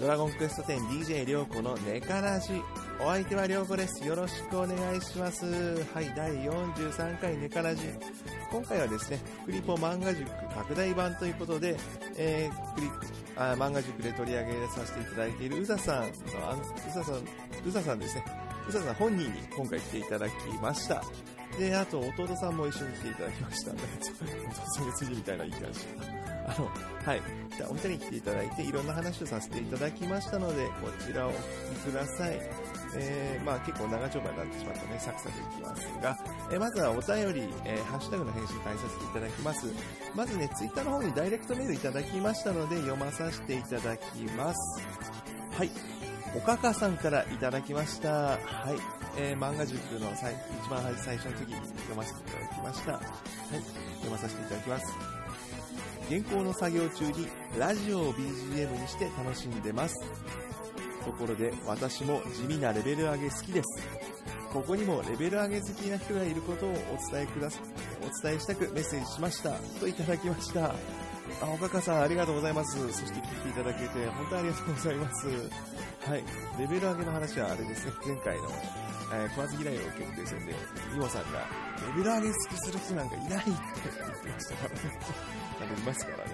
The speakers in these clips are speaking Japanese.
ドラゴンクエスト 10DJ りょうこのネカラジ。お相手はりょうこです。よろしくお願いします。はい、第43回ネカラジ。今回はですね、クリポ漫画塾拡大版ということで、えー、クリあ漫画塾で取り上げさせていただいているうざさんの、うざさん、うざさんですね。うざさん本人に今回来ていただきました。で、あと弟さんも一緒に来ていただきました。弟さんが次みたいな言い方した。あの、はい。じゃ、お二人に来ていただいて、いろんな話をさせていただきましたので、こちらをお聞きください。えー、まあ結構長丁場になってしまったね、サクサクいきますが、えーまずはお便り、えーハッシュタグの返信返させていただきます。まずね、ツイッターの方にダイレクトメールいただきましたので、読まさせていただきます。はい。おかかさんからいただきました。はい。えー漫画塾の最一番最初の時に読ませていただきました。はい。読まさせていただきます。原稿の作業中にラジオを BGM にして楽しんでます。ところで私も地味なレベル上げ好きです。ここにもレベル上げ好きな人がいることをお伝えくださお伝えしたくメッセージしました。といただきました。あ、おかかさんありがとうございます。そして聞いていただけて本当にありがとうございます。はい。レベル上げの話はあれですね、前回の、えー、食わず嫌いを決定戦で、イモさんが、レベル上げ好きする人なんかいないって言ってましたからね。なりますからね。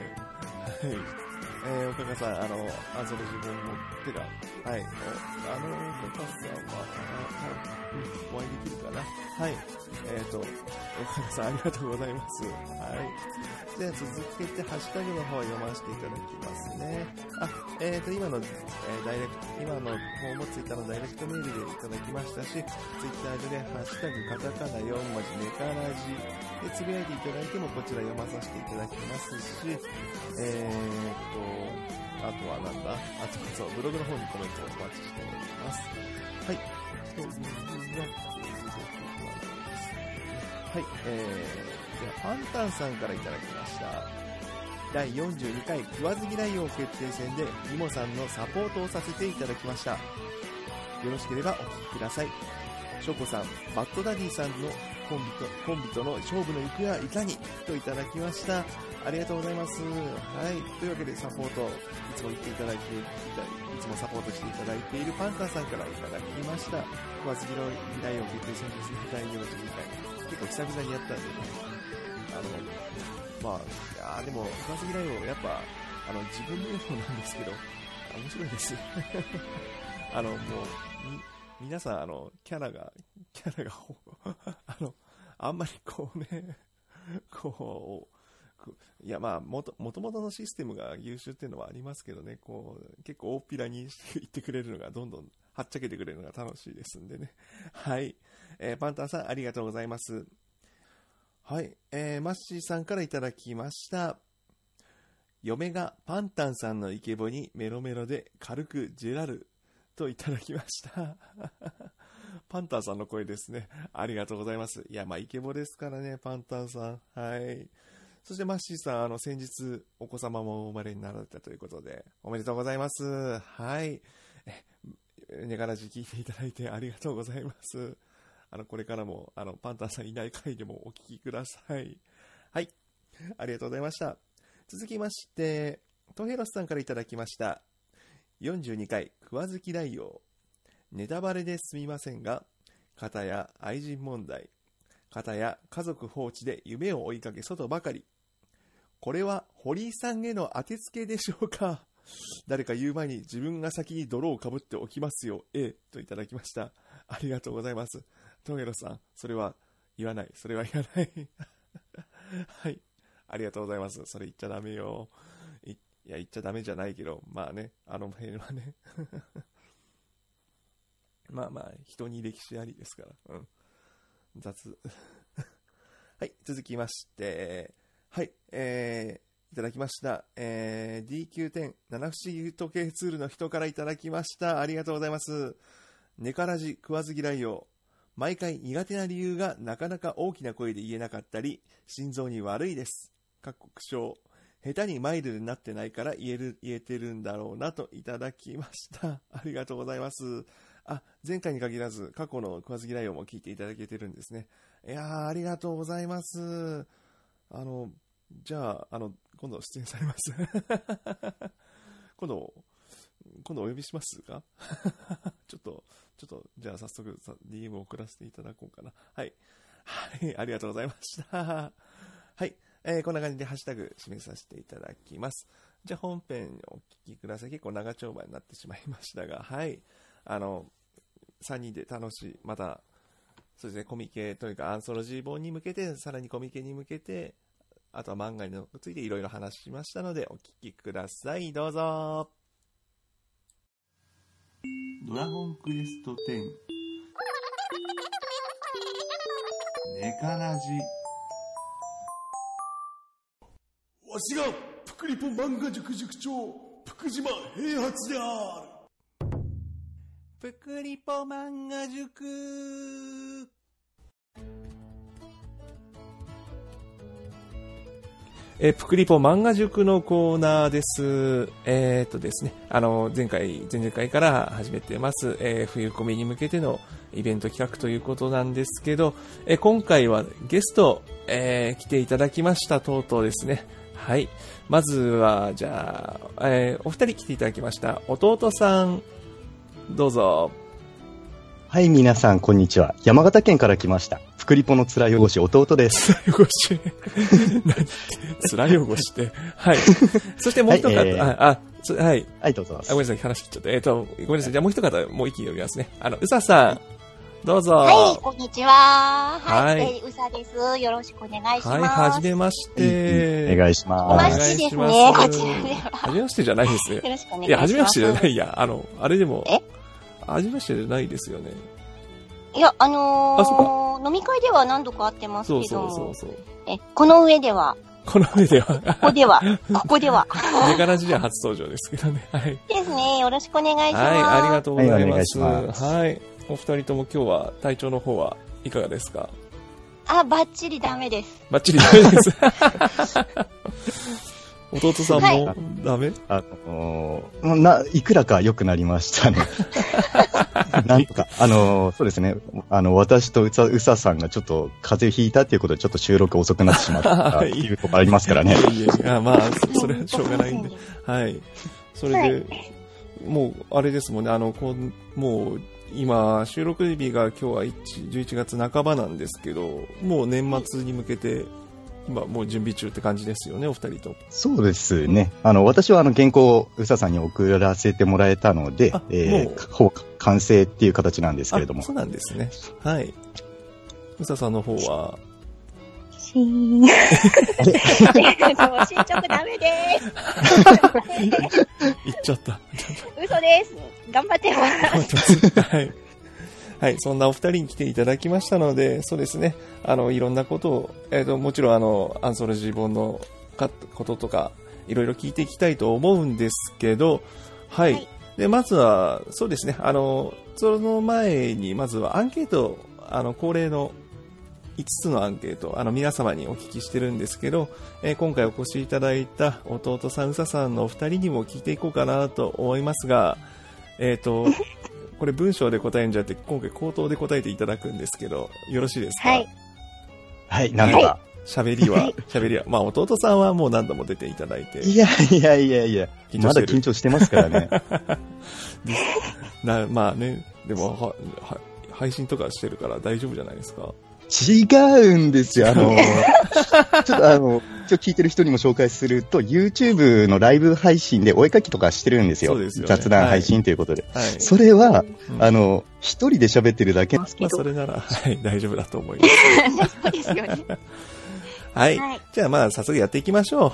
はい。えー、岡田さん、あの、あ、その自分も、てか、はい、あの、おかかさんは、あはい、お会いできるかなはい。えっ、ー、と、岡田さんありがとうございます。はい。じゃあ続けて、ハッシュタグの方を読ませていただきますね。あ、えっ、ー、と、今の、えーダイレクト、今の方もツイッターのダイレクトメールでいただきましたし、ツイッターでね、ハッシュタグカタカナ4文字ネカラジでつぶやいていただいてもこちら読まさせていただきますし、えーと、あとはなんだ？あと、そう、ブログの方にコメントをお待ちしております。はい。というわけでございます。はい、えー、では、パンタンさんからいただきました。第42回食わず嫌い王決定戦で、ニモさんのサポートをさせていただきました。よろしければお聞きください。ショコさん、バッドダディさんのコンビと、コンビとの勝負の行方はいかに？といただきました。ありがとうございます。はい。というわけでサポート、いつも言っていただいていたいつもサポートしていただいているパンタンさんからいただきました。食わず嫌い王決定戦ですね。第42回。結構久々にやったんでね。あの、まあ、いやでも、食わず嫌い王、やっぱ、あの、自分で言うのもなんですけど、面白いです。あの、もう、み、皆さん、あの、キャラが、キャラが、あの、あんまりこうね、こう、いや、まあ、もと、もともとのシステムが優秀っていうのはありますけどね、こう、結構大っぴらに言ってくれるのが、どんどん、はっちゃけてくれるのが楽しいですんでね。はい。えーパンタンさん、ありがとうございます。はい。えー、マッシーさんからいただきました。嫁がパンタンさんのイケボにメロメロで軽くジェラルといただきました。パンタンさんの声ですね。ありがとうございます。いや、まあ、イケボですからね、パンタンさん。はい。そしてマッシーさん、あの、先日、お子様もお生まれになられたということで、おめでとうございます。はい。え、ねがらじ聞いていただいてありがとうございます。あの、これからも、あの、パンタンさんいない回でもお聞きください。はい。ありがとうございました。続きまして、トヘロスさんからいただきました。42回、食わず嫌いよ。ネタバレですみませんが、片や愛人問題、片や家族放置で夢を追いかけ外ばかり。これは堀井さんへの当てつけでしょうか？誰か言う前に自分が先に泥をかぶっておきますよ、ええ、といただきました。ありがとうございます。トゲロさん、それは言わない。それは言わない。はい。ありがとうございます。それ言っちゃダメよ。いいや、言っちゃダメじゃないけど、まあね、あの辺はね。まあまあ、人に歴史ありですから。うん。雑。はい、続きまして、はい、えー、いただきました。えー、DQ10、七不思議時計ツールの人からいただきました。ありがとうございます。ネカラジ食わず嫌いを。毎回苦手な理由がなかなか大きな声で言えなかったり、心臓に悪いです。かっこ苦笑。下手にマイルドになってないから言える、言えてるんだろうなといただきました。ありがとうございます。あ、前回に限らず過去の食わず嫌いをも聞いていただけてるんですね。いやー、ありがとうございます。あの、じゃあ、あの、今度出演されます。今度、今度お呼びしますか ちょっと、ちょっと、じゃあ早速 DM を送らせていただこうかな。はい。はい、ありがとうございました。はい。えーこんな感じでハッシュタグ締めさせていただきます。じゃあ本編お聞きください。結構長丁場になってしまいましたが、はい。あの、3人で楽しい、また、そうですね、コミケというかアンソロジー本に向けて、さらにコミケに向けて、あとは漫画についていろいろ話しましたので、お聞きください。どうぞ。ドラゴンクエスト10。ネカラジ。わしがプクリポ漫画塾塾長福島平八であるぷくりぽ漫画塾えーぷくりぽ漫画塾のコーナーです。えーっとですね、あの、前回、前々回から始めてます、えー冬コミに向けてのイベント企画ということなんですけど、え今回はゲスト、え来ていただきました、とうとうですね。はい。まずは、じゃあ、えお二人来ていただきました。弟さん、どうぞ。はい、皆さん、こんにちは。山形県から来ました。ふくりぽのつらい汚し弟です。つら汚し。何 つら汚しって。はい。そしてもう一方、はいえーあ、あ、つはい。はい、どうぞ。あごめんなさい、話切っちゃった。えっ、と、ごめんなさい。じゃあもう一方、もう一気に呼びますね。あの、うささん、どうぞ。はい、こんにちは。はいうさです。よろしくお願いします。はい、はじめまして。お願いしおます。待ちですおね、願いしますこちらでは。はじめましてじゃないですね。よろしくお願いします。いや、はじめましてじゃないや。あの、あれでも、え？はじめましてじゃないですよね。いや、あのー、あそ飲み会では何度か会ってますけど、そうそうそうそう。え、この上では、この上では、ここでは、ここでは。ネガラジでは初登場ですけどね。はい。ですね、よろしくお願いします。はい、ありがとうございはいお願います。しますはい。お二人とも今日は体調の方はいかがですか？あ、バッチリダメです。バッチリダメです。弟さんもはダメ、あのーな、いくらか良くなりましたね。なんとか。あのーそうですね。あの、私とうさ、うささんがちょっと風邪ひいたっていうことでちょっと収録遅くなってしまったっていうところありますからね。いえいえあまあ、そそれはしょうがないんで。はい。それで、もう、あれですもんね、あの、こんもう、今、収録日が今日は1 11月半ばなんですけど、もう年末に向けて、今もう準備中って感じですよね、お二人と。そうですね。あの、私はあの、原稿をうささんに送らせてもらえたのであ、えもうーほぼ完成っていう形なんですけれどもあ。そうなんですね。はい。うささんの方は、しーん。もう進捗ダメで 言っちゃった。す。嘘です。頑張ってます。はい。はい。そんなお二人に来ていただきましたので、そうですね。あの、いろんなことを、えっ、と、もちろん、あの、アンソロジー本のかこととか、いろいろ聞いていきたいと思うんですけど、はい。はいで、まずは、そうですね。あの、その前に、まずはアンケート、あの、恒例の5つのアンケート、あの、皆様にお聞きしてるんですけど、えー今回お越しいただいた弟さん、うささんのお二人にも聞いていこうかなと思いますが、えっ、と、これ文章で答えんじゃなくて、今回口頭で答えていただくんですけど、よろしいですか？はい。はい、なんとか。喋りは、喋りは。まあ、弟さんはもう何度も出ていただいて、いやいやいやいや、まだ緊張してる緊張してますからね。なまあね、でもはは、配信とかしてるから大丈夫じゃないですか？違うんですよ。あの、ちょっとあの、今日聞いてる人にも紹介すると、YouTube のライブ配信でお絵描きとかしてるんですよ。そうですよね雑談配信ということで。はい。それは、うんあの、一人で喋ってるだけ。まあ、それなら、はい、大丈夫だと思います。そうですよね。はい。はい。じゃあまあ、早速やっていきましょ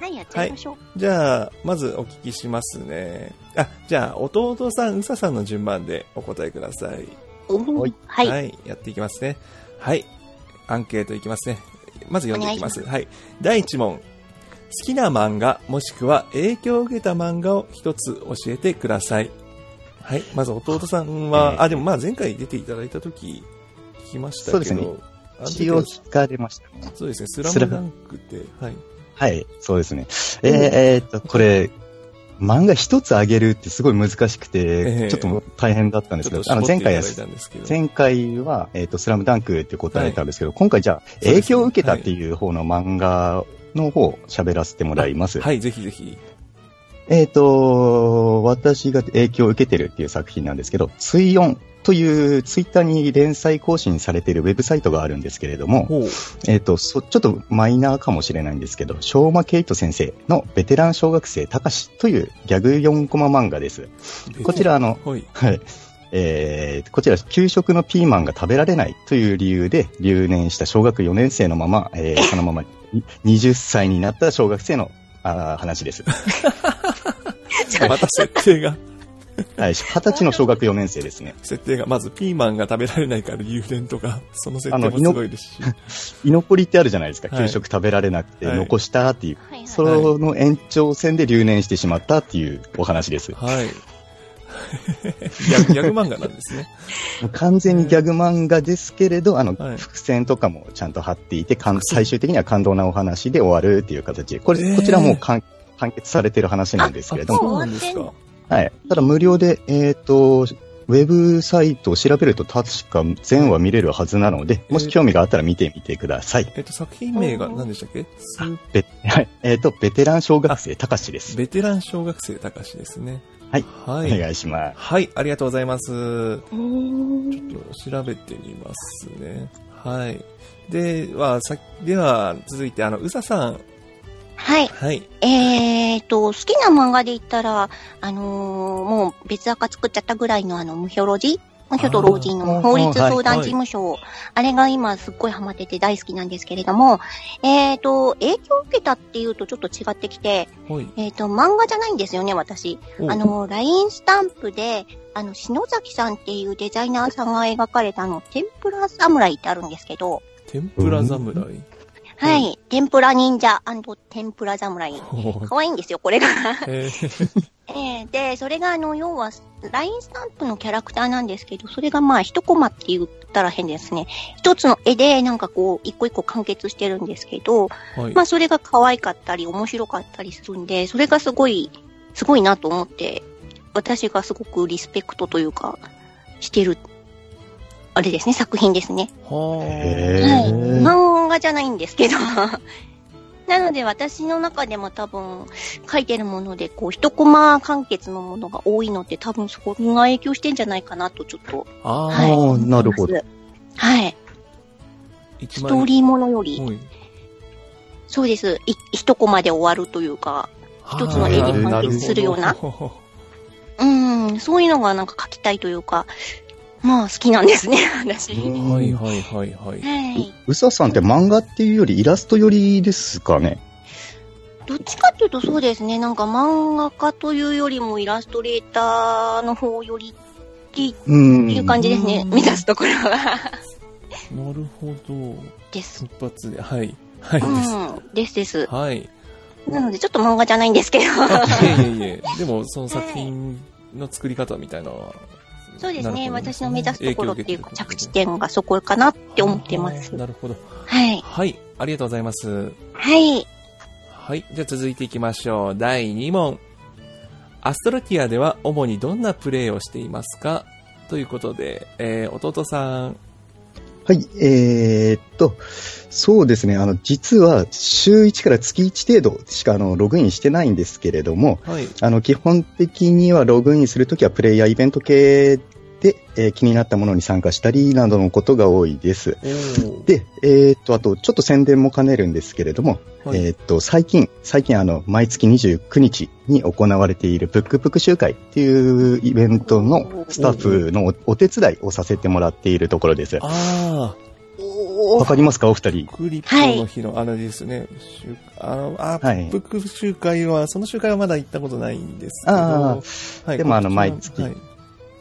はい、やっちゃいましょう。う。じゃあ、まずお聞きしますね。あ、じゃあ、弟さん、うささんの順番でお答えください。はいはい。やっていきますね。はい。アンケートいきますね。まず読んでいきます。はい。第1問。好きな漫画、もしくは影響を受けた漫画を一つ教えてください。はい。まず弟さんは、えーあ、でもまあ前回出ていただいたとき聞きましたけど、そうですね一応聞かれましたね。そうですね、スラムダンクって、はい。はい、そうですね。えーえーっと、これ、漫画一つあげるってすごい難しくええて、ちょっと大変だったんですけどあの前回は。前回は、えーっと、スラムダンクって答えたんですけど、今回じゃあ、影響を受けたっていう方の漫画の方を喋らせてもらいます。はい、ぜひぜひ。えっ、と、私が影響を受けてるっていう作品なんですけど、追音というツイッターに連載更新されているウェブサイトがあるんですけれども。えっ、とそ、ちょっとマイナーかもしれないんですけど、昭和ケイト先生のベテラン小学生たかしというギャグ4コマ漫画です。こちら、あの、はい。はい。えー、こちら、給食のピーマンが食べられないという理由で留年した小学4年生のまま、えー、そのままに20歳になった小学生のあー話です。また設定が、はい。20歳の小学4年生ですね。設定が、まずピーマンが食べられないから留年とか、その設定もすごいですし。居残りってあるじゃないですか。はい給食食べられなくてはい残したっていう。はいはい。その延長線で留年してしまったっていうお話です。はい。ギャグ、ギャグ漫画なんですね。完全にギャグ漫画ですけれど、あの、はい伏線とかもちゃんと貼っていて、かん最終的には感動なお話で終わるっていう形で、これ、えーこちらも完結されてる話なんですけれども、そうなんですか。はい。ただ無料で、えっ、と、ウェブサイトを調べると確か全話見れるはずなので、もし興味があったら見てみてください。えっと、作品名が何でしたっけ？はい。えっ、と、ベテラン小学生たかしです。ベテラン小学生たかしですね。はい。はい。お願いします。はい、ありがとうございます。ちょっと調べてみますね。はい。では、さでは、続いて、あの、うささん。はい。はい。えーと、好きな漫画で言ったら、あのーもう別赤作っちゃったぐらいのあの、無表老人？無表と老人の法律相談事務所、あれが今すっごいハマってて大好きなんですけれども、えーと、影響を受けたっていうとちょっと違ってきて、はい。えーと、漫画じゃないんですよね、私。おあ、の、LINE スタンプで、あの、篠崎さんっていうデザイナーさんが描かれたあの、天ぷら侍ってあるんですけど、天ぷら侍。はい、天ぷら忍者天ぷら侍。ほう可愛いんですよ、これが。えー ええで、それがあの、要は、LINE スタンプのキャラクターなんですけど、それがまあ、一コマって言ったら変ですね。一つの絵で、なんかこう、一個一個完結してるんですけど、はい。まあ、それが可愛かったり、面白かったりするんで、それがすごい、すごいなと思って、私がすごくリスペクトというか、してる、あれですね、作品ですね。はへはい。ー漫画じゃないんですけど。なので私の中でも多分書いてるもので、こう、一コマ完結のものが多いので、多分そこが影響してんじゃないかなと、ちょっと。あ。ああ、はいなるほど。はい。ストーリーものより、はいそうです。い一コマで終わるというか、一つの絵に完結するようなうーん、そういうのがなんか書きたいというか、まあ好きなんですね、私。はいはいはいはい。はい。うささんって漫画っていうよりイラスト寄りですかね？どっちかっていうとそうですね、なんか漫画家というよりもイラストレーターの方よりってうん。いう感じですね、うん目指すところは。なるほど。です。一発で、はい。はい、です。うん、ですです。はい。なのでちょっと漫画じゃないんですけど。あ、いえいえいえ。でも、その作品の作り方みたいなのは。そうですね、私の目指すところっていうか着地点がそこかなって思ってます。なるほど。はい。はい。ありがとうございます。はい。はい。じゃあ続いていきましょう。第2問。アストロティアでは主にどんなプレイをしていますか？ということで、えー、弟さん。はい、えー、っと、そうですね、あの、実は週1から月1程度しかあのログインしてないんですけれども、はい。あの、基本的にはログインするときはプレイヤーイベント系で、えー気になったものに参加したりなどのことが多いです。で、えーっと、あと、ちょっと宣伝も兼ねるんですけれども、はい。えーっと、最近、最近あの、毎月29日に行われているプックプク集会っていうイベントのスタッフのおお手伝いをさせてもらっているところです。あわかりますか？お二人。ー、。クリプトの日のあれですね。集あの、あ、はい。ブック集会は、その集会はまだ行ったことないんですけど。あはい。でもあの毎月はい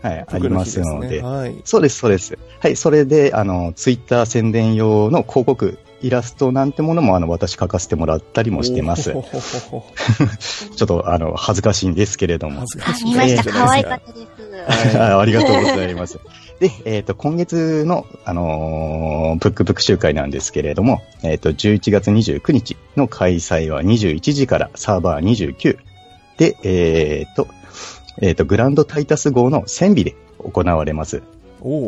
はい、ありますので。はい。そうです、そうです。はい、それで、あの、ツイッター宣伝用の広告、イラストなんてものも、あの、私書かせてもらったりもしてます。おほほほほ ちょっと、あの、恥ずかしいんですけれども。あ恥ずかしい見ました。可愛かったです。はいありがとうございます。で、えっ、と、今月の、あのー、プックプク集会なんですけれども、えっ、と、11月29日の開催は21時からサーバー29で、えっ、と、えっ、と、グランドタイタス号の1000尾で行われます。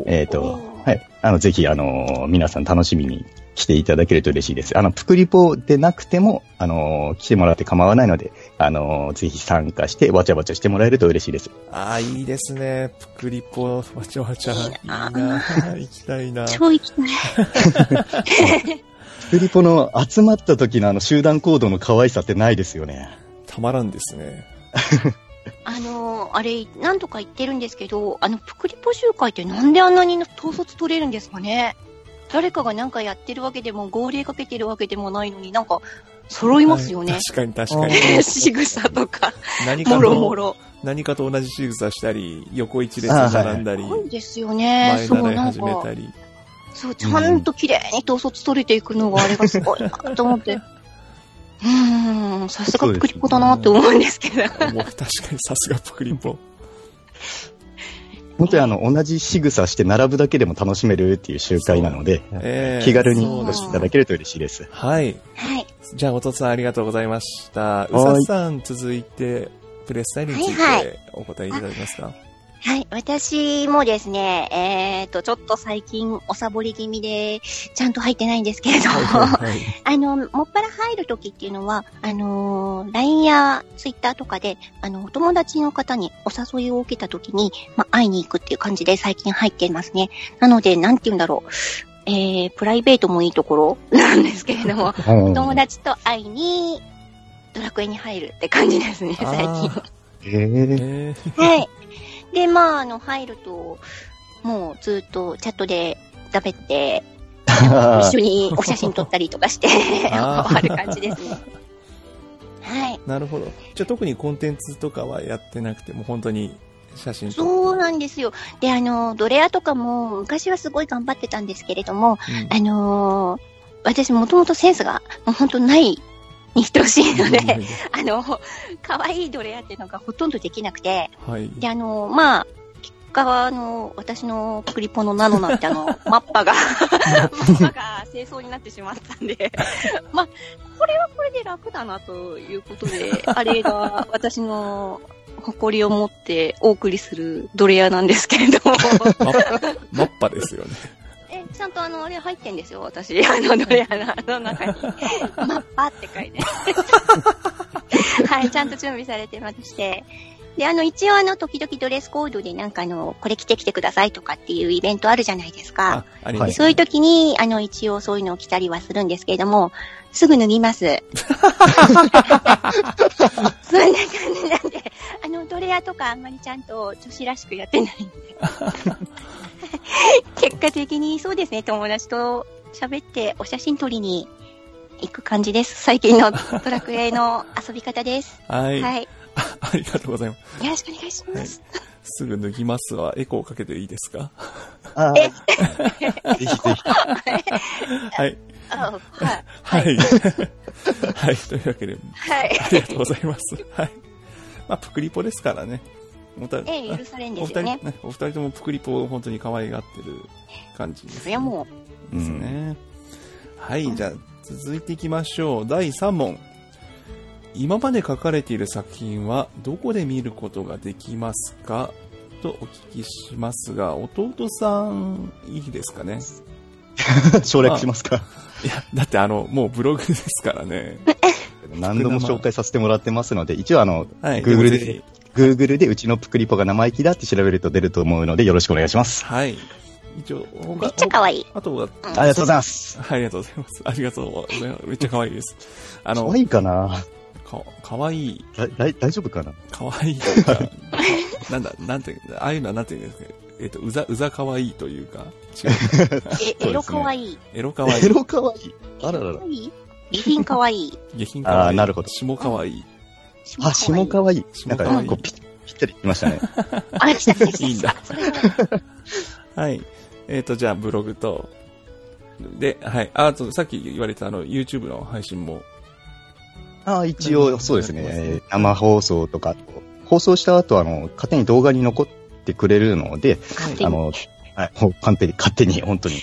えっ、と、はい。あの、ぜひ、あのー皆さん楽しみに来来ていただけると嬉しいです。あの、プクリポでなくても、あの、来てもらって構わないので、あの、ぜひ参加して、わちゃわちゃしてもらえると嬉しいです。ああ、いいですね。プクリポ、わちゃわちゃ。いいな。行きたいな。超行きたい。プクリポの集まった時のあの集団行動の可愛さってないですよね。たまらんですね。あのーあれ、何度か言ってるんですけど、あの、プクリポ集会ってなんであんなに統率取れるんですかね？誰かがなんかやってるわけでも、号令かけてるわけでもないのになんか、揃いますよね。確かに確かに。仕草とか、何かもろもと、ろ。何かと同じ仕草したり、横一列並んだり、すごいですよね。前そう、習いなんか始めた、り。そう、ちゃんと綺麗に統率取れていくのがあれがすごいなと思って。うーん、さすがプクリポだなって思うんですけど。もう確かにさすがプクリポ。本当にあの、同じ仕草して並ぶだけでも楽しめるっていう集会なので、ええ気軽にお越しいただけると嬉しいです。はい。はい。じゃあ、おとつさんありがとうございました。うはいささん、続いて、プレスタイルについはいはてお答えいただけますか、はい。私もですね、えっ、と、ちょっと最近おサボり気味で、ちゃんと入ってないんですけれども、はいはい あの、もっぱら入るときっていうのは、あのー LINE や Twitter とかで、あの、お友達の方にお誘いを受けたときに、まあ、会いに行くっていう感じで最近入っていますね。なので、なんて言うんだろう。えー、プライベートもいいところ なんですけれども、お友達と会いに、ドラクエに入るって感じですね、最近。あえーはい。で、まあ、あの、入ると、もうずっとチャットで喋って、一緒にお写真撮ったりとかして、ある感じですね。はい。ーなるほど。じゃあ、特にコンテンツとかはやってなくても、本当に写真とそうなんですよ。で、あの、ドレアとかも、昔はすごい頑張ってたんですけれども、うんあのー私もともとセンスが、もう本当ないに等しいので、あの、可愛いドレアっていうのがほとんどできなくて、はい。で、あの、まあ、結果は、あの、私のクリポのナノなんて、あの、マッパが、マッパが清掃になってしまったんで、まあ、これはこれで楽だなということで、あれが私の誇りを持ってお送りするドレアなんですけれども、マッマッパですよね。え、ちゃんとあの、あれ入ってんですよ、私。あの、ドレアの中に。マッパって書いて。はい、ちゃんと準備されてまして。で、あの、一応あの、時々ドレスコードでなんかあの、これ着てきてくださいとかっていうイベントあるじゃないですかあ。、あります、でそういう時に、あの、一応そういうのを着たりはするんですけれども、すぐ脱ぎます。そんな感じなんで、あの、ドレアとかあんまりちゃんと女子らしくやってないんで。結果的にそうですね、友達と喋ってお写真撮りに行く感じです。最近のドラクエの遊び方です。はい、はい。あ。ありがとうございます。よろしくお願いします。すぐ脱ぎますは、エコーかけていいですか？あーぜひぜひ。はい。あはい。ははいい。はい。というわけで、はい。ありがとうございます。はい。まあ、プクリポですからね。おたええ、許されんお二人、ですよね。ね、お二人ともプクリポを本当に可愛がってる感じです、そりゃもう、ですね。はい、じゃあ、続いていきましょう。第3問。今まで書かれている作品はどこで見ることができますか？とお聞きしますが、弟さん、いいですかね？省略しますか？いや、だってあの、もうブログですからね。何度も紹介させてもらってますので、一応あの、はい。Google で、Google でうちのプクリポが生意気だって調べると出ると思うのでよろしくお願いします。はい。一応、他めっちゃ可愛い。あとは、ありがとうございます。はい、ありがとうございます。ありがとう。めっちゃ可愛いです。あの可、愛いかな？か、かわいい、大丈夫かな？かわいいというか、なんだ、なんて、ああいうのはなんていうんですか、えっ、と、うざ、うざかわいいというか、違う。え、エロ可愛い。エロかわいいエ。ロ可愛いあららら可。愛い美品可愛い。下品かわいい。あーなるほど下かわいい。あ、下可愛いなんか下可愛いこうぴぴったりきましたね。あ、来た来た来た。いいんだは はい。えっ、と、じゃあ、ブログと、で、はい。ああと、さっき言われた、あの、YouTube の配信も、あ一応、そうですね。えー生放送とか、放送した後、あの、勝手に動画に残ってくれるので、勝手に。あの、はい、もう勝手に、勝手に、本当に。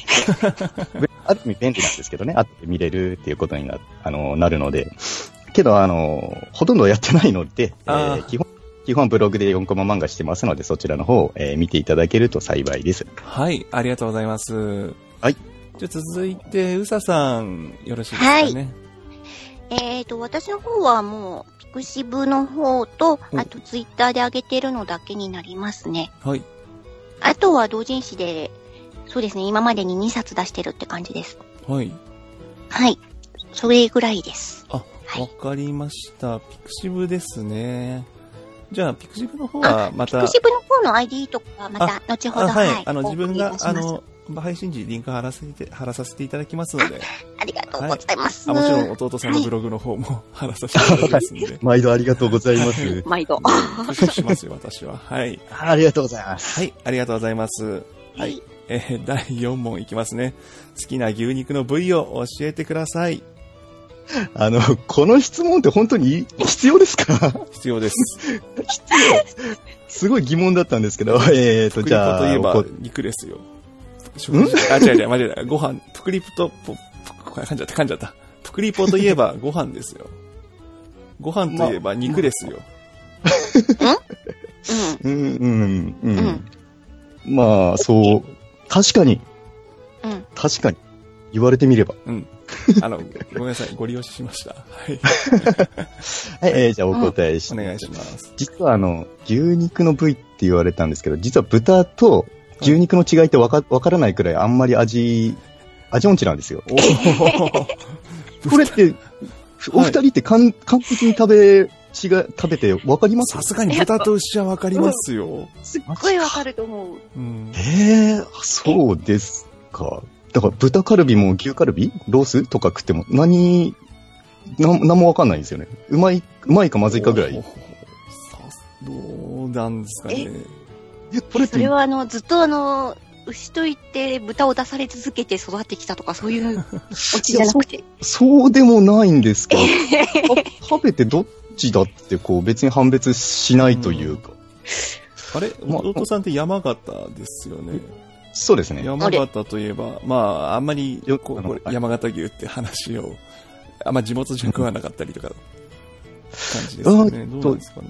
ある意味便利なんですけどね、後で見れるっていうことになあのなるので、けど、あの、ほとんどやってないので、えあーー基本、基本ブログで4コマ漫画してますので、そちらの方を、えー見ていただけると幸いです。はい。ありがとうございます。はい。じゃあ続いて、うささん、よろしいですかね。えーと、私の方はもう、ピクシブの方と、うんあとツイッターで上げてるのだけになりますね。はい。あとは同人誌で、そうですね、今までに2冊出してるって感じです。はい。はい。それぐらいです。あ、はいわかりました。ピクシブですね。じゃあ、ピクシブの方はまた、ピクシブの方の ID とか、また、後ほど、あはい、はい。あの、お自分があの、配信時リンク貼らせて、貼らさせていただきますので、ありがとうございます。あもちろん弟さんのブログの方も 貼らさせていただきますんで、毎度ありがとうございます。毎度。しますよ、私は。はい。ありがとうございます。はい、ありがとうございます。はい。えー第4問いきますね。好きな牛肉の部位を教えてください。あの、この質問って本当に必要ですか？必要です。すごい疑問だったんですけど、えーと、プクリポじゃあ、といえばこ肉ですよ。食事あ、違う違う、間違えた。ご飯、プクリポと、ぽ、ぽ噛んじゃった、噛んじゃった。プクリポといえば ご飯ですよ。ご飯といえば肉ですよ。うん？うん、うん、ううんん。まあ、そう、確かに、うん。確かに、言われてみれば。うん。あの、ごめんなさい、ご利用しました。はい。はい、えーじゃあお答えしおて。願いします。実はあの、牛肉の部位って言われたんですけど、実は豚と牛肉の違いってわかわからないくらいあんまり味、味音痴なんですよ。これって、お二人って完完璧に食べ、違い、食べてわかります？さすがに豚と牛はわかりますよ。すっごいわかると思う。うん。ええそうですか。だから豚カルビも牛カルビ？ロースとか食っても何、な、なんもわかんないんですよね。うまい、うまいかまずいかぐらい。どうなんですかね。え、これそれはあの、ずっとあの、牛と言って豚を出され続けて育ってきたとかそういうオチじゃなくて。そうでもないんですけど、た 食べてどっちだってこう別に判別しないというか。あれまあ弟さんって山形ですよね。そうですね。山形といえば、まあ、あんまりよここれ山形牛って話を、あんま地元じゃ食わなかったりとか、感じですよね。うんどうですかね。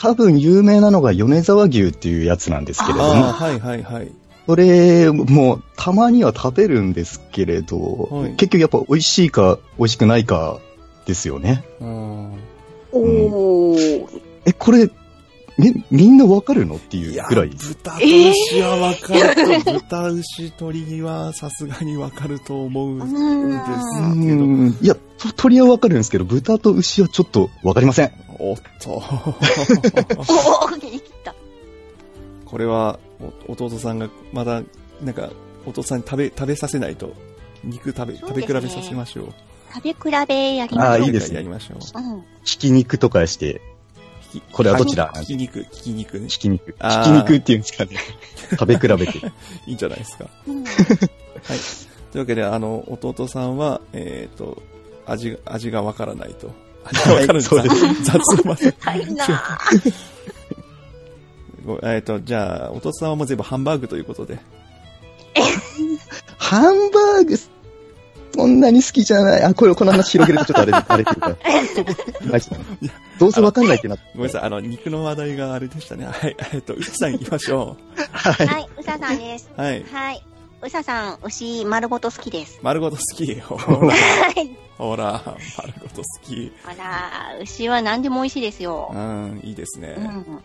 多分有名なのが米沢牛っていうやつなんですけれども、はいはいはい。それもたまには食べるんですけれど、はい結局やっぱ美味しいか美味しくないかですよね。うんおー。え、これ、み、みんなわかるのっていいうや、ぐらい。豚と牛はわかると、豚、牛、鳥はさすがにわかると思うんですうけど。ん。いや、と鳥はわかるんですけど、豚と牛はちょっとわかりません。おっと。おー、言い切った。これは、お弟さんが、まだ、なんか、弟さんに食べ、食べさせないと、肉食べ、食べ比べさせましょう。食べ比べやりましょう。あーいいですねやりましょう。うん。ひき肉とかして、これはどちら？ひき肉、ひき肉ね。ひき肉。ひき肉っていうんですかね。食べ比べて。いいんじゃないですか。う んはい。というわけで、あの、弟さんは、えっ、と、味、味がわからないと。味がわからない。そうです雑まで。はいな えっ、と、じゃあ、弟さんはもう全部ハンバーグということで。ハンバーグ、そんなに好きじゃない。あ、これ、この話広げるとちょっとあれ、あれっていうか。はいどうせわかんないってなって。ごめんなさい、あの、肉の話題があれでしたね。はい。えっ、と、うささん行きましょはい。はい、うささんです。う。はい。はい。うささん、牛丸ごと好きです。丸ごと好き。ほら、はい。ほら、丸ごと好き。あら、牛は何でも美味しいですよう。ん、いいですね。うん。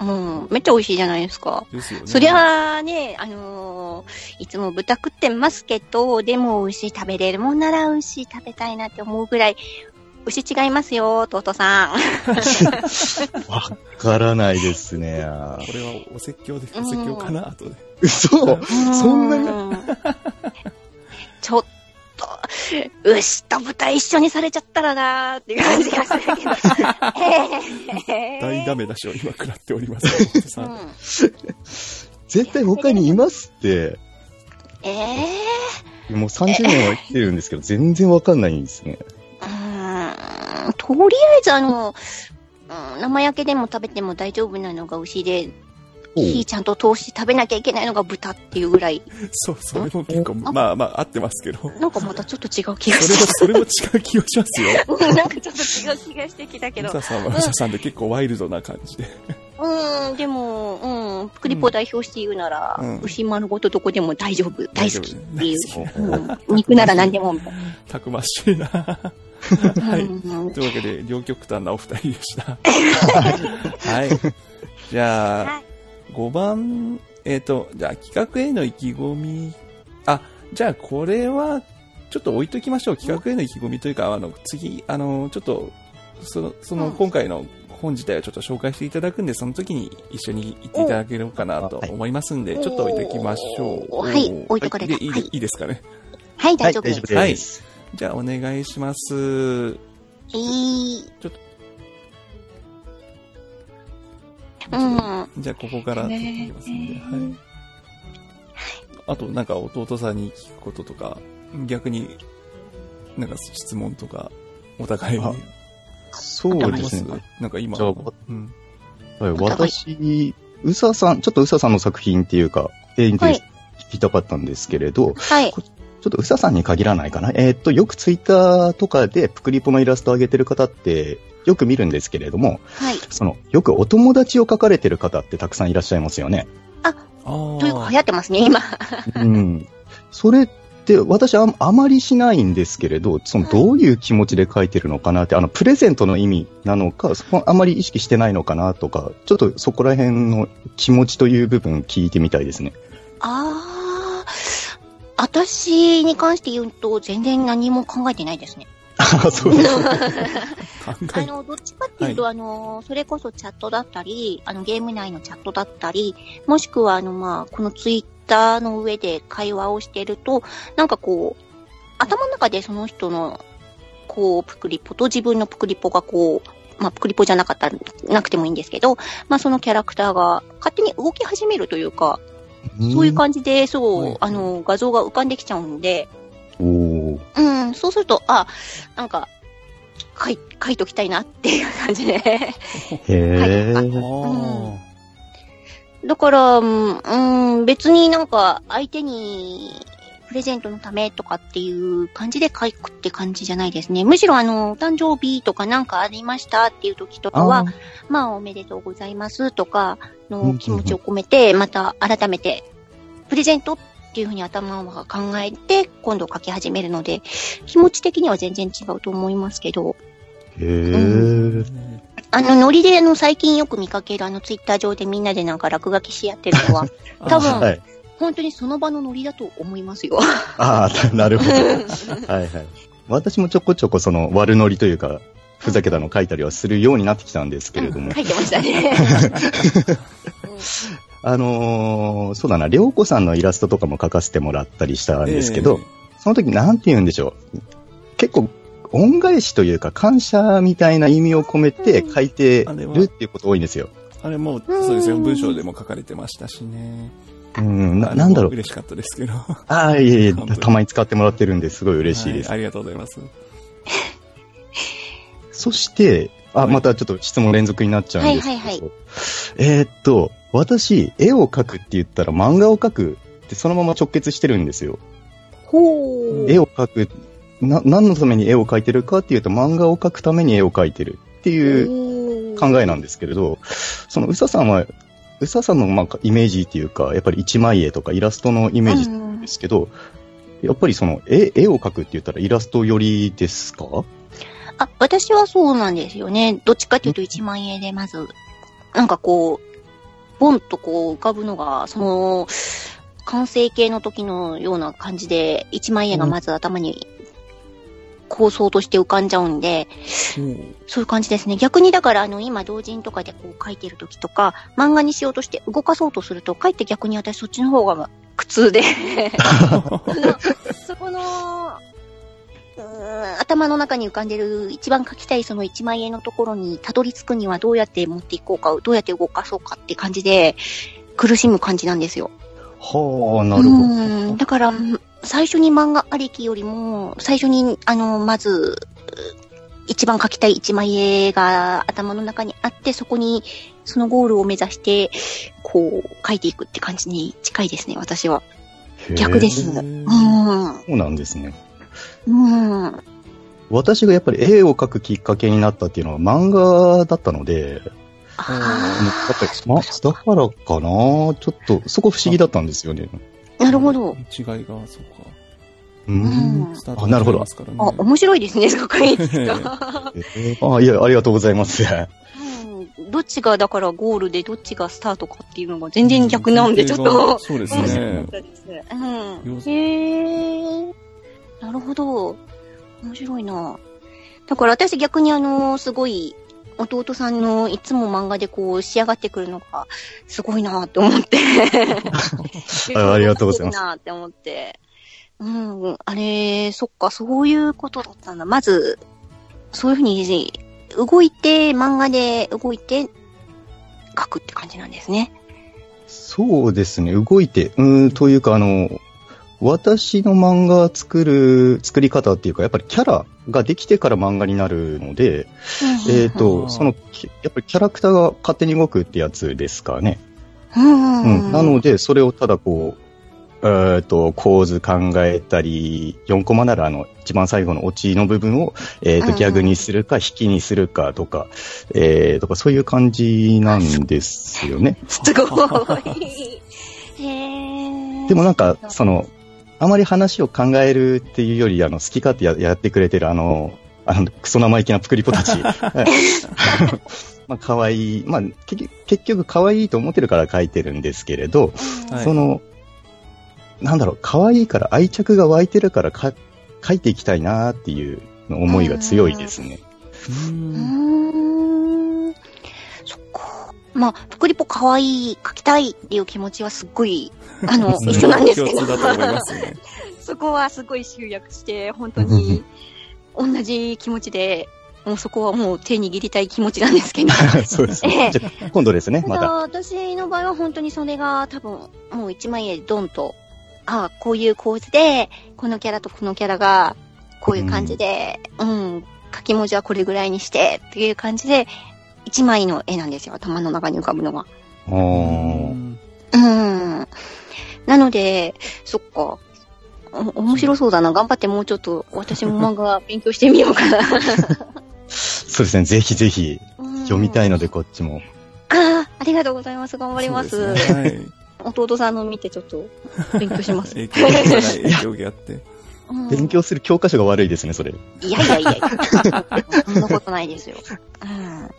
うん、めっちゃ美味しいじゃないですか。ですよね。そりゃあね、あのーいつも豚食ってますけど、でも牛食べれるもんなら牛食べたいなって思うぐらい、牛違いますよ、弟さん。わからないですね。これはお説教で、お説教かな、後で。嘘そんなに？に。ちょっと、牛と豚一緒にされちゃったらなーっていう感じがするけど。え ー大ダメ出しを今食らっております。うんん。絶対他にいますって。ええもう30年は生きてるんですけど、全然わかんないんですね。うーんとりあえずあの、うん生焼けでも食べても大丈夫なのが牛で、火ちゃんと通して食べなきゃいけないのが豚っていうぐらい、そう、それも結構、まあまあ、合ってますけど。なんかまたちょっと違う気がも、しそれも違う気がしますよ。た。なんかちょっと違う気がしてきたけど。うささんはうささんで結構ワイルドな感じで。ううん、でも、うん、プクリポを代表して言うなら、うん牛丸ごとどこでも大丈夫、大好きっていう肉なら何でもみたいたくましいな。な。はい。うんというわけで、両極端なお二人でした。はい。じゃあ、はい5番、えっ、と、じゃあ企画への意気込み、あ、じゃあこれは、ちょっと置いときましょう。企画への意気込みというか、あの、次、あの、ちょっと、その、その、うん今回の本自体をちょっと紹介していただくんで、その時に一緒に行っていただけるかなと思いますんで、おちょっと置いときましょう。はい置いとかれたでいいはいいいですかね。はい、はい、大丈夫です。大丈夫です。じゃあお願いします。えーちょっとうん。じゃあ、ここからきますんで、はい。あと、なんか、弟さんに聞くこととか、逆に、なんか質問とか、お互いにあそうありますですね。なんか今、じゃあうん。はい、私、うささん、ちょっとうささんの作品っていうか、えーはい聞きたかったんですけれど、はい。ちょっとうささんに限らないかな。えーっと、よくツイッターとかでプクリポのイラストを上げてる方って、よく見るんですけれども、はい。その、よくお友達を描かれてる方ってたくさんいらっしゃいますよね。あというか流行ってますね、今。うん。それって、私ああまりしないんですけれど、その、どういう気持ちで描いてるのかなって、あの、プレゼントの意味なのか、そこあまり意識してないのかなとか、ちょっとそこら辺の気持ちという部分聞いてみたいですね。あー。私に関して言うと、全然何も考えてないですね。あそうです。考 あえ、の、どっちかっていうと、あの、それこそチャットだったり、あの、ゲーム内のチャットだったり、もしくは、あの、まあ、このツイッターの上で会話をしてると、なんかこう、頭の中でその人の、こう、プクリポと自分のプクリポがこう、まあ、プクリポじゃなかったら、なくてもいいんですけど、まあ、そのキャラクターが勝手に動き始めるというか、そういう感じで、そう、はい。あの、画像が浮かんできちゃうんで、うん、そうすると、あ、なんか、書い、書いときたいなっていう感じで。へえ。あうーだから、うん、うん別になんか相手にプレゼントのためとかっていう感じで書くって感じじゃないですね。むしろあの、お誕生日とかなんかありましたっていう時とかは、まあおめでとうございますとかの気持ちを込めて、また改めてプレゼントっていうふうに頭が考えて今度書き始めるので、気持ち的には全然違うと思いますけど、へえ。あの、ノリであの、最近よく見かけるあの、ツイッター上でみんなでなんか落書きし合ってるのは、多分はい。本当にその場のノリだと思いますよ。ああ、なるほど。はいはい。私もちょこちょこその悪ノリというか、ふざけたの書いたりはするようになってきたんですけれども、書いてましたね。あのーそうだな、りょうこさんのイラストとかも描かせてもらったりしたんですけど、その時なんて言うんでしょう。結構、恩返しというか感謝みたいな意味を込めて書いてるっていうこと多いんですよ。あれもう、そうですよ。文章でも書かれてましたしね。うん、ななんだろう。嬉しかったですけど。ああ、いえいえ、たまに使ってもらってるんですごい嬉しいです。はありがとうございます。そして、あ、はい。またちょっと質問連続になっちゃうんですけど。はいはいはえーっと、私、絵を描くって言ったら漫画を描くってそのまま直結してるんですよ。ほ絵を描く、な、何のために絵を描いてるかっていうと漫画を描くために絵を描いてるっていう考えなんですけれど、そのうささんは、うささんのまあイメージっていうか、やっぱり一枚絵とかイラストのイメージなんですけど、やっぱりその絵、絵を描くって言ったらイラスト寄りですか？あ、私はそうなんですよね。どっちかっていうと1万円でまず、なんかこう、ボンとこう浮かぶのが、その、完成形の時のような感じで、1万円がまず頭に構想として浮かんじゃうんで、そういう感じですね。逆にだから、あの、今、同人とかでこう書いてる時とか、漫画にしようとして動かそうとすると、かえって逆に私そっちの方が苦痛で、そこの、頭の中に浮かんでる一番書きたいその1万円のところにたどり着くにはどうやって持っていこうか、どうやって動かそうかって感じで苦しむ感じなんですよ。はあ、なるほど。うんだから、最初に漫画ありきよりも、最初に、あの、まず、一番書きたい一枚絵が頭の中にあって、そこに、そのゴールを目指して、こう、書いていくって感じに近いですね、私は。逆です。うん。そうなんですね。うん。私がやっぱり絵を描くきっかけになったっていうのは漫画だったので、やあっぱり、ま、だからかなちょっと、そこ不思議だったんですよね。あ、なるほど。違いが、そうか。ううんあなるほど違いますからねあ、面白いですね、そこいいですか。えーあ、いや、ありがとうございます。うんどっちがだからゴールでどっちがスタートかっていうのが全然逆なんで、ちょっと。そうです 面白かねっ。たです。うん。へえ。なるほど。面白いな。だから私逆にあの、すごい、弟さんのいつも漫画でこう仕上がってくるのが、すごいなって思って。あありがとうございますす。なって思って。うん、あれ、そっか、そういうことだったんだ。まず、そういうふうに、動いて、漫画で動いて、書くって感じなんですね。そうですね、動いて、うーん、というか、あの、私の漫画作る、作り方っていうか、やっぱりキャラができてから漫画になるので、えっ、あと、ーその、きやっぱりキャラクターが勝手に動くってやつですかね。うん、うん。なので、それをただこう、えっ、と、構図考えたり、4コマならあの、一番最後のオチの部分を、えっ、と、うんうんギャグにするか、引きにするかとか、えー、とか、そういう感じなんですよね。すごい。へーでもなんか、その、あまり話を考えるっていうより、あの、好き勝手ややってくれてる、あの、あの、クソ生意気なプクリポたち。は いまあ、可愛い。まあ、結局、可愛いと思ってるから書いてるんですけれど、はいその、なんだろう、可愛いから愛着が湧いてるからか書いていきたいなっていう思いが強いですね。ううん。まあ、プクリポ可愛い、描きたいっていう気持ちはすっごい、あの、一緒なんですけどね。そこはすごい集約して、本当に、同じ気持ちで、もうそこはもう手握りたい気持ちなんですけど。そうですええね。じゃあ今度ですね、また。私の場合は本当にそれが多分、もう一枚絵でドンと、ああ、こういう構図で、このキャラとこのキャラが、こういう感じで、うん、書き文字はこれぐらいにして、っていう感じで、一枚の絵なんですよ、頭の中に浮かぶのが。おーうん。なので、そっか。お面白そうだな。頑張ってもうちょっと、私も漫画勉強してみようかな。そうですね、ぜひぜひ読みたいので、こっちも。ああ、ありがとうございます。頑張ります。すねはい。弟さんの見てちょっと勉強します。影響がって。うん勉強する教科書が悪いですね、それ。いやいやいやいや。そんなことないですよ。うん、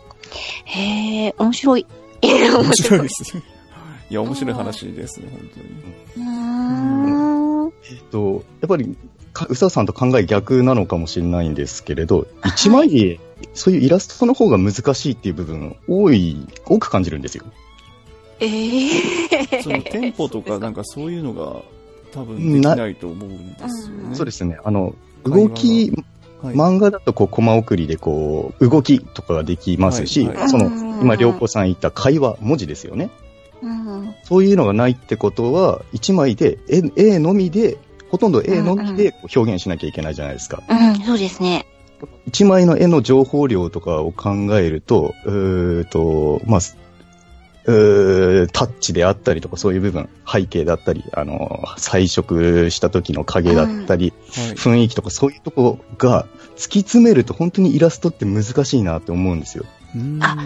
へえ、面白い。面面白いいで。すね。いや、面白い話ですね、本当に。うーん。えっと、やっぱり、か宇佐さんと考え逆なのかもしれないんですけれど、一枚絵、そういうイラストの方が難しいっていう部分、多い、多く感じるんですよ。ええそのテンポとか、なんかそういうのが多分できないと思うんですよね。そうですね。あの、動き、はい。漫画だとこう、コマ送りでこう、動きとかができますし、はいはいそのうん、今、良子さん言った会話、文字ですよね。うんそういうのがないってことは、一枚で、絵絵のみで、ほとんど絵のみで表現しなきゃいけないじゃないですか。うん、そうですね。一枚の絵の情報量とかを考えると、うーと、まあ、タッチであったりとかそういう部分、背景だったり、あの、彩色した時の影だったり、はい。雰囲気とかそういうとこが突き詰めると本当にイラストって難しいなって思うんですよ。うんあ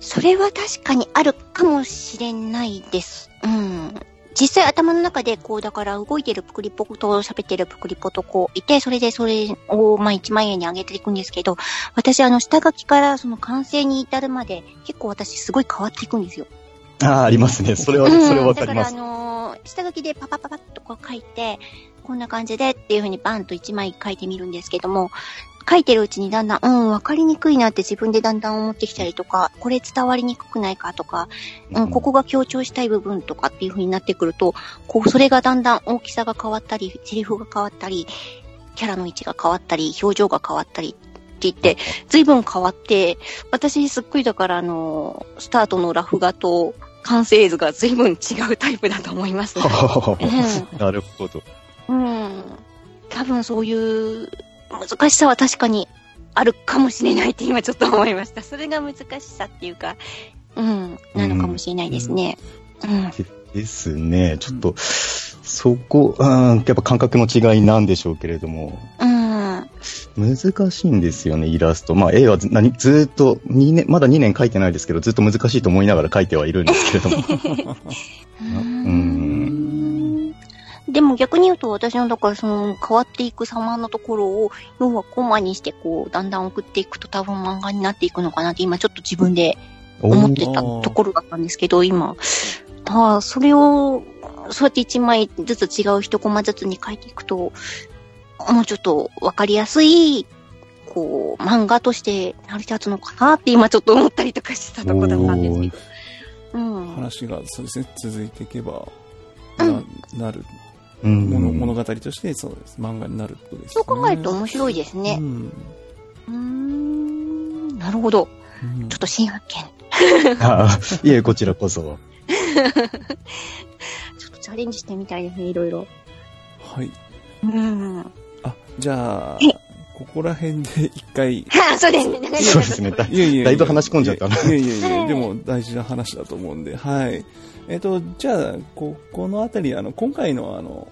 それは確かにあるかもしれないです。うん。実際頭の中でこう、だから動いてるプクリポと喋ってるプクリポとこういて、それでそれをまあ1万円に上げていくんですけど、私あの下書きからその完成に至るまで結構私すごい変わっていくんですよ。ああ、ありますね。それは、うんそれはわかりますだ。からあのー下書きでパパパパッとこう書いて、こんな感じでっていう風にバンと1枚書いてみるんですけども、書いてるうちにだんだん、うん、わかりにくいなって自分でだんだん思ってきたりとか、これ伝わりにくくないかとか、うん、ここが強調したい部分とかっていう風になってくると、こう、それがだんだん大きさが変わったり、セリフが変わったり、キャラの位置が変わったり、表情が変わったりって言って、随分変わって、私すっごいだからあの、スタートのラフ画と完成図が随分違うタイプだと思いますね。なるほど。うん。多分そういう難しさは確かにあるかもしれないって今ちょっと思いました。それが難しさっていうか、うん、なのかもしれないですね。うん。ですね。ちょっと、そこ、うん、やっぱ感覚の違いなんでしょうけれども。うん。難しいんですよね、イラスト。まあ、絵はず何ずーっと、2年、まだ2年描いてないですけど、ずっと難しいと思いながら描いてはいるんですけれども。うん。でも逆に言うと私のだからその変わっていく様のところを、要はコマにしてこう、だんだん送っていくと多分漫画になっていくのかなって今ちょっと自分で思ってたところだったんですけど、今、ああ、それを、そうやって一枚ずつ違う一コマずつに書いていくと、もうちょっとわかりやすい、こう、漫画として成り立つのかなって今ちょっと思ったりとかしてたところだったんですけど。うん。話がそうですね、続いていけば、うんななるうん物物語として、そうです。漫画になるってことですね。そう考えると面白いですねう。ん。ん。なるほど。うんちょっと新発見。あいえ、こちらこそ。ちょっとチャレンジしてみたいですね、いろいろ。はい。うん。あ、じゃあえ、ここら辺で一回、はあ、そうですね。そうですね。だいぶ話し込んじゃったないやいやいや、はいでも大事な話だと思うんで、はい。えっ、と、じゃあ、ここのあたり、あの、今回のあの、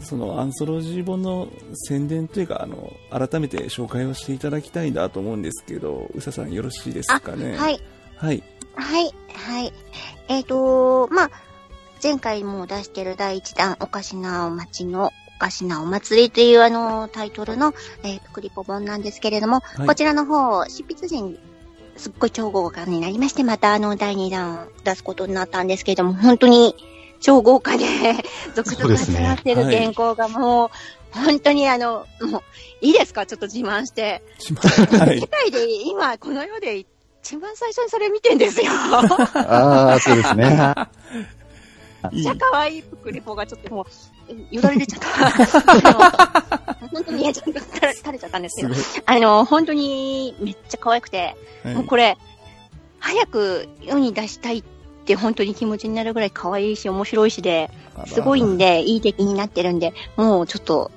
そのアンソロジー本の宣伝というか、あの、改めて紹介をしていただきたいなと思うんですけど、うささんよろしいですかね？。はいい。はい。はい。はい。えっ、とまあ、前回も出してる第一弾、おかしなお町のおかしなお祭りというあの、タイトルの、えー、プクリポ本なんですけれども、はいこちらの方、執筆陣、すっごい超豪華になりまして、またあの、第二弾出すことになったんですけれども、本当に超豪華で、続々集まってる原稿がもう、本当にあの、もう、いいですか？ちょっと自慢して。しまはい世。界で今、この世で一番最初にそれ見てんですよ。ああ、そうですね。めっちゃ可愛いプクリポがちょっともう、よだれ出ちゃった。本当に、いや、ちょっと垂れちゃったんですけどあの、本当にめっちゃ可愛くて、はい。もうこれ、早く世に出したいって本当に気持ちになるぐらい可愛いし、面白いしで、すごいんで、いい出来になってるんで、もうちょっと、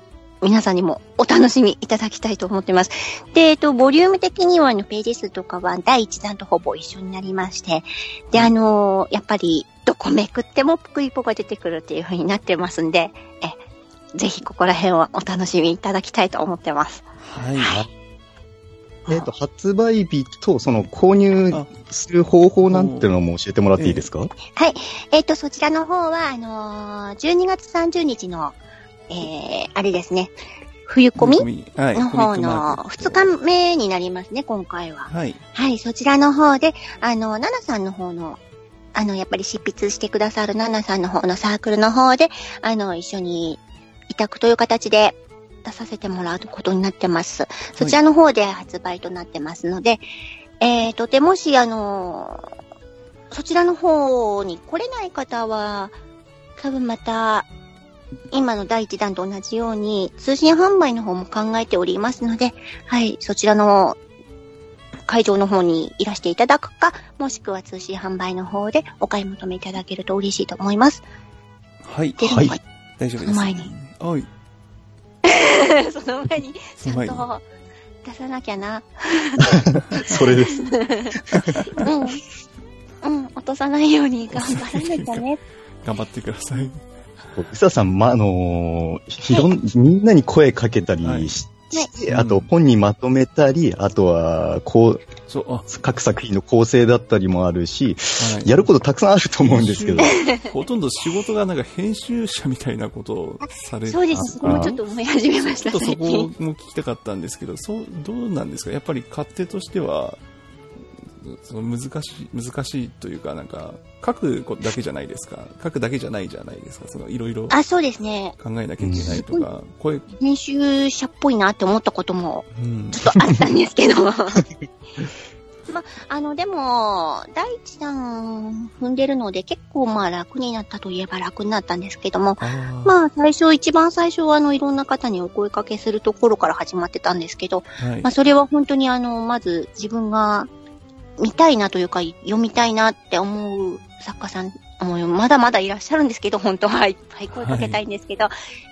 皆さんにもお楽しみいただきたいと思ってます。で、えっと、ボリューム的には、あの、ページ数とかは第1弾とほぼ一緒になりまして、で、あのーやっぱり、どこめくってもプクリポが出てくるっていう風になってますんで、え、ぜひここら辺はお楽しみいただきたいと思ってます。はい。えっと、発売日と、その、購入する方法なんてのも教えてもらっていいですか？はい。えっ、と、そちらの方は、あのー12月30日の、えー、あれですね、冬コミはい。の方のーケット2日目になりますね、今回は。はい。はい、そちらの方で、あの、ナナさんの方の、あの、やっぱり執筆してくださるナナさんの方のサークルの方で、あの、一緒に委託という形で出させてもらうことになってます。そちらの方で発売となってますので、えーと、で、もし、あの、そちらの方に来れない方は、多分また、今の第一弾と同じように、通信販売の方も考えておりますので、はい、そちらの会場の方にいらしていただくか、もしくは通信販売の方でお買い求めいただけると嬉しいと思います。はい。で、はいはい、大丈夫です。その前に。はい。その前に、ちゃん。と出さなきゃな。それです。うん。うん、落とさないように頑張らなきゃね。頑張ってください。うささん、ま、あのーいろん、みんなに声かけたりしはい。て、あと本にまとめたり、あとは、こう、そう、あ、各作品の構成だったりもあるし、はい。やることたくさんあると思うんですけど、ほとんど仕事がなんか編集者みたいなことをされてそうです。もちょっと思い始めました、ちょっとそこ。も聞きたかったんですけど、そう、どうなんですか？やっぱり勝手としては、その難しい、難しいというか、なんか、書くことだけじゃないですか。書くだけじゃないじゃないですか。その、いろいろ考あ、そうですね。えなきゃいけないとか、声、編集者っぽいなって思ったこともうん。ちょっとあったんですけど。まあ、あの、でも、第一弾踏んでるので結構まあ楽になったといえば楽になったんですけども、まあ最初、一番最初はあの、いろんな方にお声掛けするところから始まってたんですけど、はいまあ。それは本当にあの、まず自分が見たいなというか、読みたいなって思う作家さん、もうまだまだいらっしゃるんですけど、本当はいっぱい声かけたいんですけど、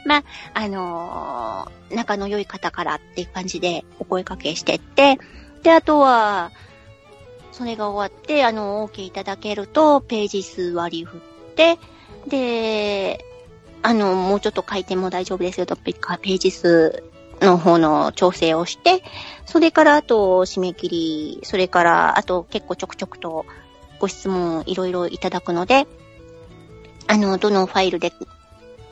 まあ、あのー仲の良い方からっていう感じでお声かけしてって、で、あとは、それが終わって、あの、OK いただけると、ページ数割り振って、で、あの、もうちょっと書いても大丈夫ですよと、ペページ数の方の調整をして、それからあと締め切り、それからあと結構ちょくちょくとご質問いろいろいただくので、あの、どのファイルで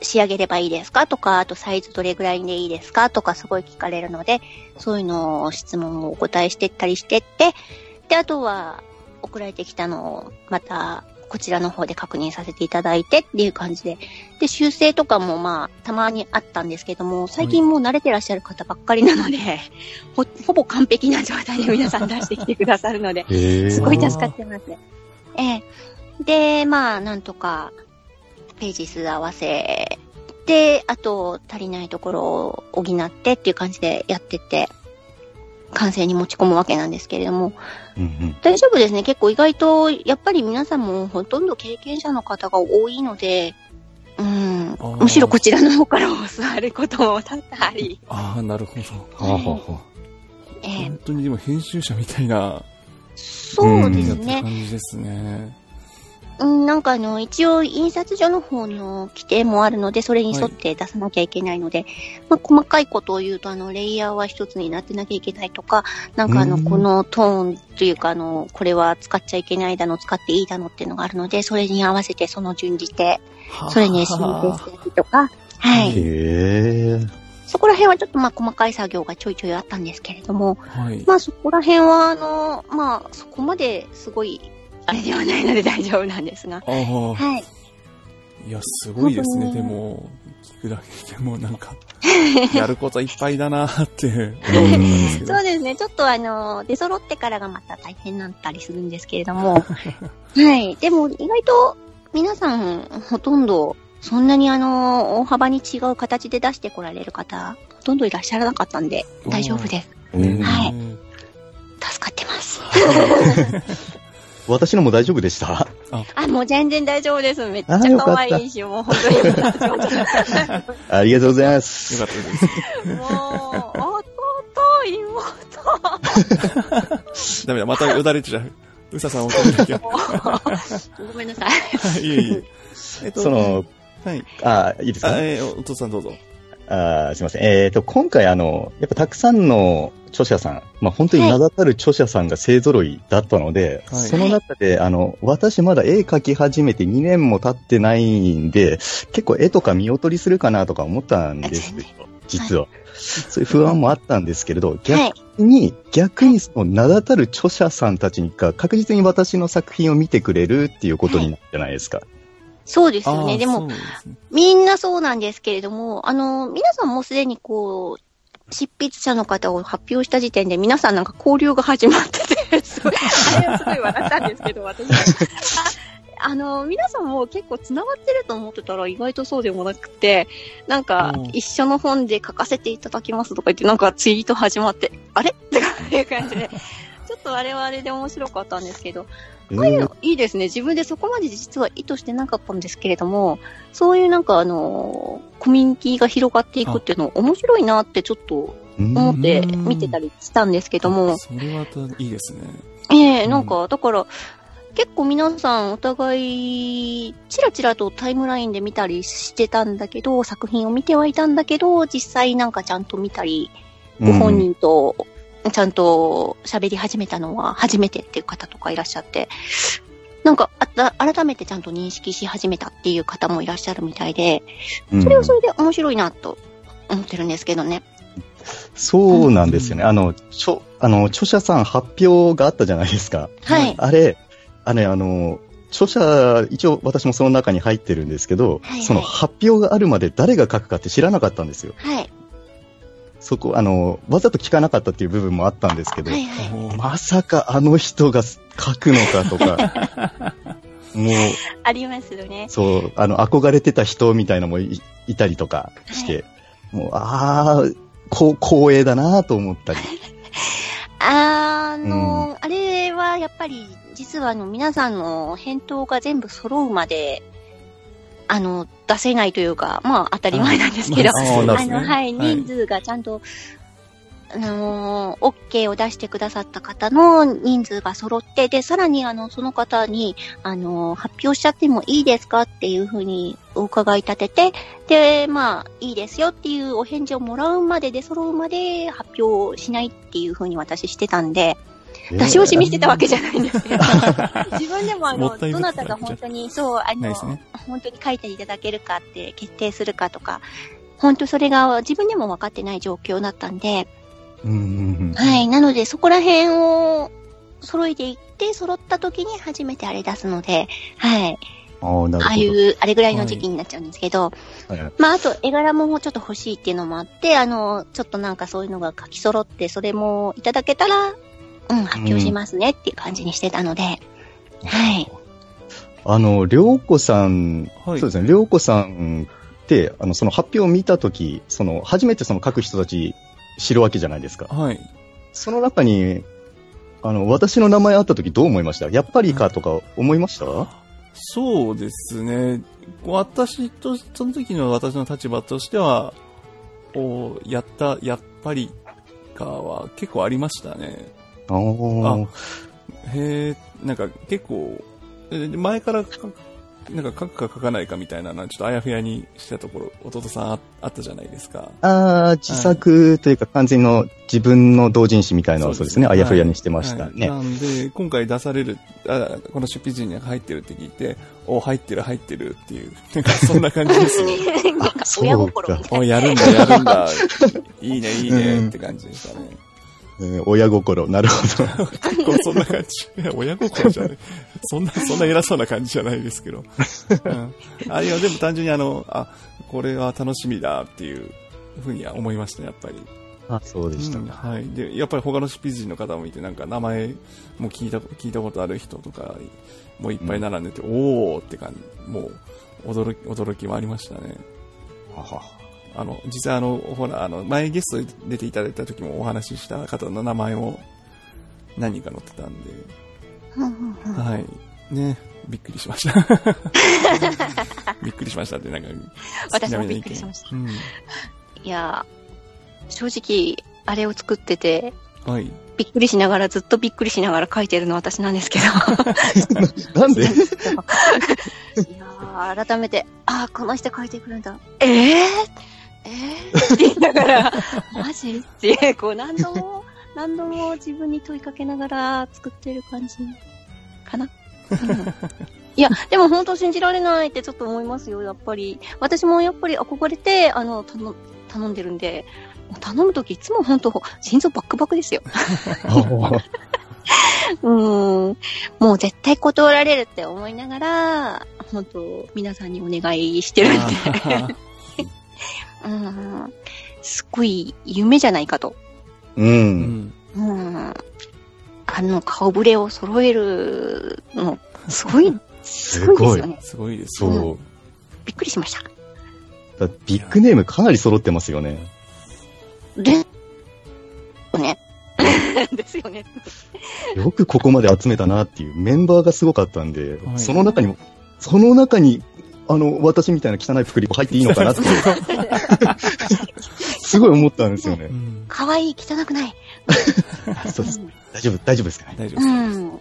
仕上げればいいですか？とか、あとサイズどれぐらいでいいですか？とかすごい聞かれるので、そういうのを質問をお答えしてったりしてって、で、あとは送られてきたのをまたこちらの方で確認させていただいてっていう感じで、で、修正とかもまあ、たまにあったんですけども、最近もう慣れてらっしゃる方ばっかりなので、ほ、ほぼ完璧な状態で皆さん出してきてくださるので、へすごい助かってます。ええ。で、まあ、なんとか、ページ数合わせて、あと、足りないところを補ってっていう感じでやってって、完成に持ち込むわけなんですけれども、うんうん。大丈夫ですね。結構意外と、やっぱり皆さんもほとんど経験者の方が多いので、うんむしろこちらの方から教わることも多々あり、ああ、なるほど。はあはあはええ本当にでも編集者みたいな、そうですね。感じですね。うん、なんかあの、一応印刷所の方の規定もあるので、それに沿って出さなきゃいけないので、まあ、細かいことを言うと、あの、レイヤーは一つになってなきゃいけないとか、なんかあの、うんこのトーンというか、あの、これは使っちゃいけないだの、使っていいだのっていうのがあるので、それに合わせてその順じて、それに申請していくとか、はあ。い。へえ。そこら辺はちょっとまあ細かい作業がちょいちょいあったんですけれども、はい。まあそこら辺はあの、まあそこまですごい、あれではないので大丈夫なんですが、はい。いや、すごいですね。でも、聞くだけでもなんか、やることいっぱいだなーって。そうですね。ちょっとあの、出揃ってからがまた大変だったりするんですけれども。はい。でも意外と皆さんほとんどそんなにあの、大幅に違う形で出してこられる方、ほとんどいらっしゃらなかったんで、大丈夫です。うんはいうん助かってます。私のも大丈夫でした？あ、もう全然大丈夫です。めっちゃ可愛いし、もう本当に。ありがとうございます。よかったです。もう、弟、妹。ダメだ、またよだれちゃう。うささんを止めなきゃ。ごめんなさい。いえいえ。えっと、その、はい。あ、いいですか？あ、えーお父さんどうぞ。あすいません。えっ、と、今回あの、やっぱたくさんの著者さん、まあ本当に名だたる著者さんが勢揃いだったので、はいその中で、あの、私まだ絵描き始めて2年も経ってないんで、結構絵とか見劣りするかなとか思ったんですよ、実は。そういう不安もあったんですけれど、逆はい。に、逆にその名だたる著者さんたちが確実に私の作品を見てくれるっていうことになるじゃないですか。そうですよね。でも、ですねみんなそうなんですけれども、あの、皆さんもすでにこう、執筆者の方を発表した時点で皆さんなんか交流が始まってて、すごい、あれはすごい笑ったんですけど、私は。あ あの、皆さんも結構繋がってると思ってたら意外とそうでもなくて、なんかうん一緒の本で書かせていただきますとか言ってなんかツイート始まって、あれ？っていう感じで、ちょっとあれはあれで面白かったんですけど、えああいうーのいいですね。自分でそこまで実は意図してなかったんですけれども、そういうなんかあの、コミュニティが広がっていくっていうの面白いなってちょっと思って見てたりしたんですけども、それはたいいですね。ええなんか、だから、結構皆さんお互い、ちらちらとタイムラインで見たりしてたんだけど、作品を見てはいたんだけど、実際なんかちゃんと見たり、ご本人とちゃんと喋り始めたのは初めてっていう方とかいらっしゃって、なんかあた改めてちゃんと認識し始めたっていう方もいらっしゃるみたいで、うんそれはそれで面白いなと思ってるんですけどね。そうなんですよね。あの、ちょ、あの、著者さん発表があったじゃないですか。はい。あれ、あれ、あの、著者、一応私もその中に入ってるんですけど、はいはいその発表があるまで誰が書くかって知らなかったんですよ。はい。そこ、あの、わざと聞かなかったっていう部分もあったんですけど、はいはい。まさかあの人が書くのかとか、もう、ありますよね。そう、あの、憧れてた人みたいなのもいいたりとかして、もう、ああ、こう、光栄だなと思ったり。あの、あれはやっぱり、実はあの、皆さんの返答が全部揃うまで、あの、出せないというか、まあ当たり前なんですけど、あの、はい、はい。人数がちゃんと、あのー、OK を出してくださった方の人数が揃って、で、さらにあの、その方に、あのー、発表しちゃってもいいですかっていうふうにお伺い立てて、で、まあ、いいですよっていうお返事をもらうまでで揃うまで発表しないっていうふうに私してたんで、出し惜しみしてたわけじゃないんですけど、自分でもあの、どなたが本当に、そう、あの、ね。本当に書いていただけるかって決定するかとか、本当それが自分でも分かってない状況だったんで、うんうんうん。はい。なので、そこら辺を揃えていって、揃った時に初めてあれ出すので、はい。ああ、なるああいほう、あれぐらいの時期になっちゃうんですけど、ど。はいまあ、あと、絵柄もちょっと欲しいっていうのもあって、あの、ちょっとなんかそういうのが書き揃って、それもいただけたら、うん、発表しますねっていう感じにしてたので、はい。あの、りょうこさん、はいそうですね、りょうこさんって、あの、その発表を見たとき、その、初めてその書く人たち知るわけじゃないですか。はい。その中に、あの、私の名前あったときどう思いました？やっぱりかとか思いました、そうですね。私と、その時の私の立場としては、おやった、やっぱりかは結構ありましたね。あーへえ、なんか結構、え前からかなんか書くか書かないかみたいなのはちょっとあやふやにしたところ、弟さんああったじゃないですか。あー自作というか完全の自分の同人誌みたいなのをそうですね、はいあやふやにしてましたね。はいなんで、今回出される、あこの出費陣に入ってるって聞いて、お、入ってる入ってるっていう、なんかそんな感じですね。なんか親心みたいお、やるんだやるんだ。いいねいいねって感じでしたね。えー親心、なるほど。結構そんな感じ。親心じゃない。そんな、そんな偉そうな感じじゃないですけど。うん、あ、いや、でも単純にあの、あ、これは楽しみだっていうふうには思いました、やっぱり。あ、そうでしたうんか。はい。で、やっぱり他の執筆人の方もいて、なんか名前も聞いた、聞いたことある人とか、もういっぱい並んでて、おーって感じ、もう、驚き、驚きもありましたね。ははあの、実際あの、ほら、あの、前ゲストで出ていただいた時もお話しした方の名前も何人か載ってたんで、はい。ね、びっくりしました。びっくりしましたって、なんか、私もびっくりしました。うん。いやー、正直、あれを作ってて、はい。びっくりしながら、ずっとびっくりしながら書いてるの私なんですけど。なんで？いやー、改めて、あー、この人書いてくるんだ。えー、えー、って言いながら、マジ？って、こう何度も、何度も自分に問いかけながら作ってる感じかな。うんいや、でも本当信じられないってちょっと思いますよ、やっぱり。私もやっぱり憧れて、あの、頼頼んでるんで、頼むときいつも本当、心臓バックバクですよ。うーん。もう絶対断られるって思いながら、本当皆さんにお願いしてるんで、あうん。すっごい夢じゃないかと。う。んん。うん。あの、顔ぶれを揃えるの、すごい、すごいですよね。すごいです。う。びっくりしました。だビッグネームかなり揃ってますよね。で、ね。ですよね。よくここまで集めたなっていうメンバーがすごかったんで、はいその中にも、その中に、あの、私みたいな汚いプクリポ入っていいのかなって、すごい思ったんですよねう。ん。可愛い、汚くない？そうです。大丈夫、大丈夫ですかね。大丈夫うです。ん。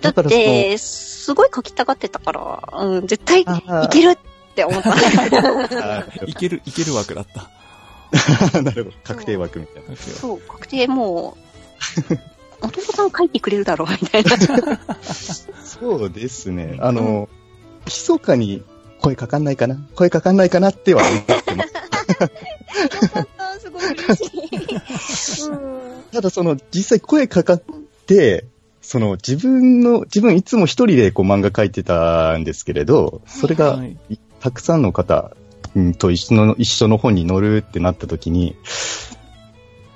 だって、すごい書きたがってたから、うん、絶対いあけるって思った。いける、いける枠だった。ーなるほど。確定枠みたいな。そう、確定もう、弟さん書いてくれるだろう、みたいな。そうですね。あの、密かに声かかんないかな？声かかんないかなっては思ってます。よかった、すごい嬉しい。うん。ただその、実際声かかって、その自分の、自分いつも一人でこう漫画描いてたんですけれど、それがはい。たくさんの方うんと一緒の、一緒の本に載るってなった時に、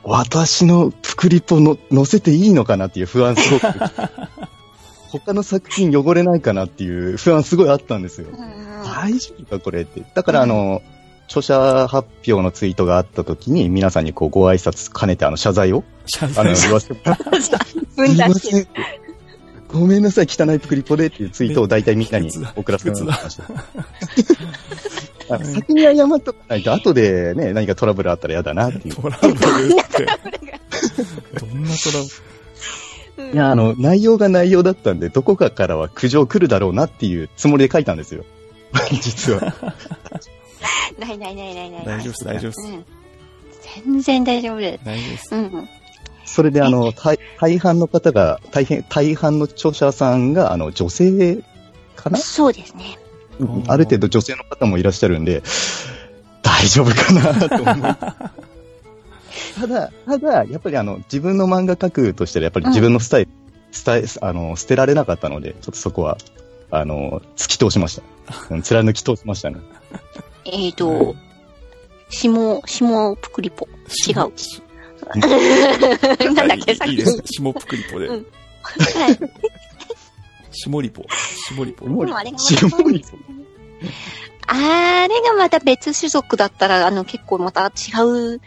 私のプクリポの載せていいのかなっていう不安すごく。他の作品汚れないかなっていう不安すごいあったんですよ。大丈夫かこれって。だからあの、著者発表のツイートがあった時に皆さんにこうご挨拶兼ねてあの謝罪を謝あの罪言わせてもらって いま。せん。ごめんなさい、汚いプクリポでっていうツイートを大体みんなに 送らせてもらいました。あ先に謝っとかないと、後でね、何かトラブルあったら嫌だなっていう。トラブルって。どんなトラブル？いや、あの、内容が内容だったんで、どこかからは苦情来るだろうなっていうつもりで書いたんですよ。実は。ないないないないない。大丈夫です、大丈夫です。うん。全然大丈夫です。大丈夫です。うん。それで、あの、大大半の方が、大変、大半の著者さんが、あの、女性かな？そうですね。んある程度女性の方もいらっしゃるんで、大丈夫かなと思う。ただ、ただ、やっぱりあの、自分の漫画描くとしたら、やっぱり自分のスタイル、スタイル、あの、捨てられなかったので、ちょっとそこは、あの、突き通しました。うん貫き通しましたね。えーと、下、下ぷくりぽ。違う。なんだっけ、さっき。いいですね。下ぷくりぽで。うんはい。下りぽ。下りぽ。もうでもりあれがまた別種族だったら、あの、結構また違う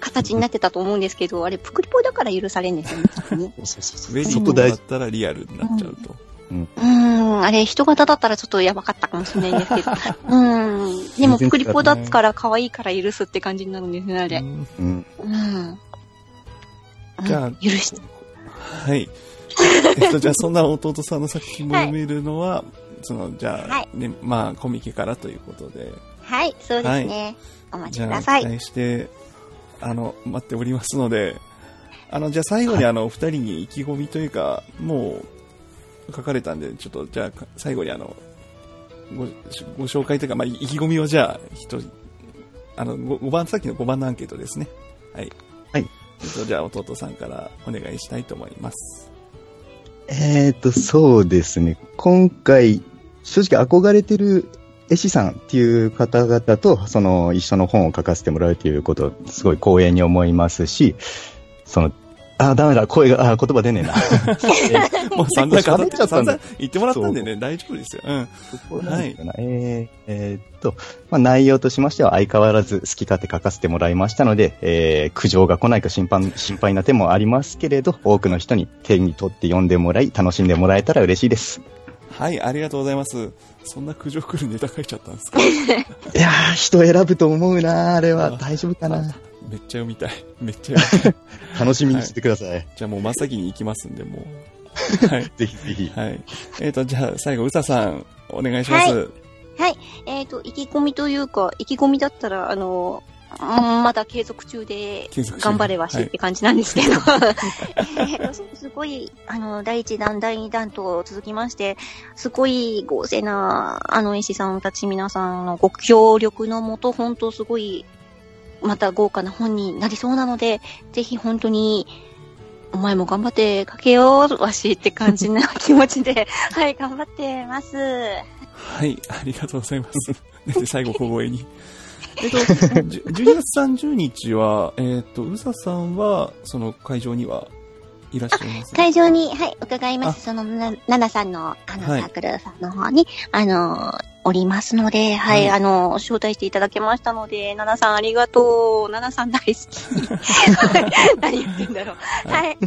形になってたと思うんですけど、あれ、ぷくりぽだから許されるんですよね多分ね。そうそうそうウェディそこ大事。ングだったらリアルになっちゃうと。うーん、あれ、人型だったらちょっとやばかったかもしれないんですけど。うん。でも、ぷくりぽだったから可愛いから許すって感じになるんですね、あれ。うんうん。うん。じゃあうん許して。はい。えっと、じゃあ、そんな弟さんの作品も読めるのは、その、じゃあ、はいね、まあ、コミケからということで、はい、そうですね。お待ちじゃあ、期ください。待して、あの、待っておりますので、あの、じゃあ最後にあの、二人に意気込みというか、もう、書かれたんで、ちょっと、じゃあ、最後にあの、ご、ご紹介というか、まあ、意気込みをじゃあ、一人、あの、5番、さっきの5番のアンケートですね。はい。はい。えっと、じゃあ、弟さんからお願いしたいと思います。えっ、と、そうですね。今回、正直憧れてる絵師さんっていう方々と、その、一緒の本を書かせてもらうということ、すごい光栄に思いますし、その、あ、ダメだ、声が、あ、言葉出ねえな。もう散々語っちゃったん言ってもらったんでね、大丈夫ですよ。うん。はい。えーえーっと、まあ、内容としましては相変わらず好き勝手書かせてもらいましたので、えー苦情が来ないか心配心配な点もありますけれど、多くの人に手に取って読んでもらい、楽しんでもらえたら嬉しいです。はい、ありがとうございます。そんな苦情来るネタ書いちゃったんですか？いやー、人選ぶと思うなあれは。大丈夫かな？めっちゃ読みたい。めっちゃ読みたい。楽しみにしてください。じゃあもう真っ先に行きますんで、もう。はい。ぜひぜひ。はい。えっ、と、じゃあ最後、うささん、お願いします。はい。えっ、と、意気込みというか、意気込みだったら、あの、うんまだ継続中で頑張ればしはいって感じなんですけど、えーすすごい、あの、第1弾、第2弾と続きまして、すごい豪勢な、あの、医師さんたち皆さんのご協力のもと、本当すごい、また豪華な本になりそうなので、ぜひ本当に、お前も頑張って書けよう、わしって感じな気持ちで、はい、頑張ってます。はい、ありがとうございます。で、最後、小声に。えっと、じゅ12月30日は、えっ、と、うささんは、その会場にはいらっしゃいます会場に、はい、伺いまあす。その、な、ななさんの、あの、はいサークルさんの方に、あの、おりますので、はい、はいあの、招待していただけましたので、ななさんありがとう。ななさん大好き。は い何言ってんだろう。はい。